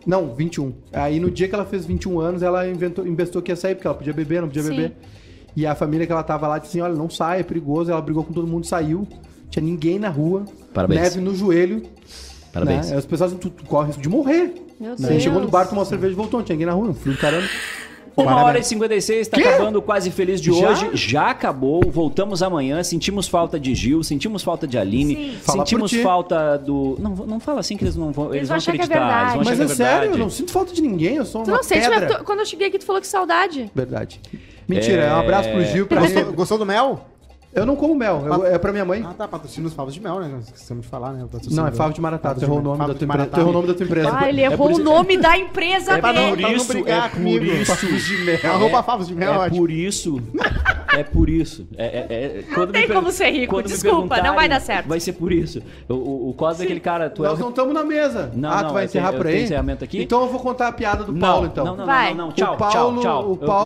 Não, 21. Aí no dia que ela fez 21 anos, ela inventou, investou que ia sair, porque ela podia beber, não podia Sim. beber. E a família que ela tava lá disse assim: olha, não sai, é perigoso. Ela brigou com todo mundo, saiu. Tinha ninguém na rua. Parabéns. Neve no joelho. Parabéns. Né? As pessoas dizem, tu, tu corre risco de morrer. Meu Né? Deus. Chegou no bar, tomou uma cerveja e voltou. Não tinha ninguém na rua, um frio caramba. Uma Parabéns. hora e 56, tá Quê? acabando o quase feliz de Já? hoje. Já acabou. Voltamos amanhã. Sentimos falta de Gil, sentimos falta de Aline, Sim. Sentimos ti. falta do. Não, não fala assim que eles não vão. Eles, Eles vão achar que é acreditar. verdade. eles vão Mas achar é sério, eu não sinto falta de ninguém, eu sou Tu uma não sente, mas tu- quando eu cheguei aqui, tu falou que saudade. Verdade. Mentira, é... um abraço pro Gil. Pra Gostou, gostou do mel? Eu não como mel, eu- é pra minha mãe. Ah, tá. Patrocina os favos de mel, né? Nós Esquecemos de falar, né? Patrocínio Não, é do- favo de maratá. Favos Tu errou o de nome da de tua empresa. Maratá. Tu errou o nome da tua empresa. Ah, ele É errou por o isso- nome da empresa É pra não- dele. pra não isso, brigar é por comigo. isso. Favos de mel. Arroba favos de mel, É ótimo. por isso. É por isso. É, é, é- quando tem me per- como ser rico, quando me desculpa, não vai dar certo. Vai ser por isso. O, o, o Cosmo é aquele cara. Tu é Nós não estamos na mesa. Não, ah, não, tu vai eu tenho- encerrar eu por tenho aí? encerramento aqui. Então eu vou contar a piada do Paulo, então. Não, não, Vai. não, não. O Tchau, Paulo, tchau, tchau. O Eu- Paulo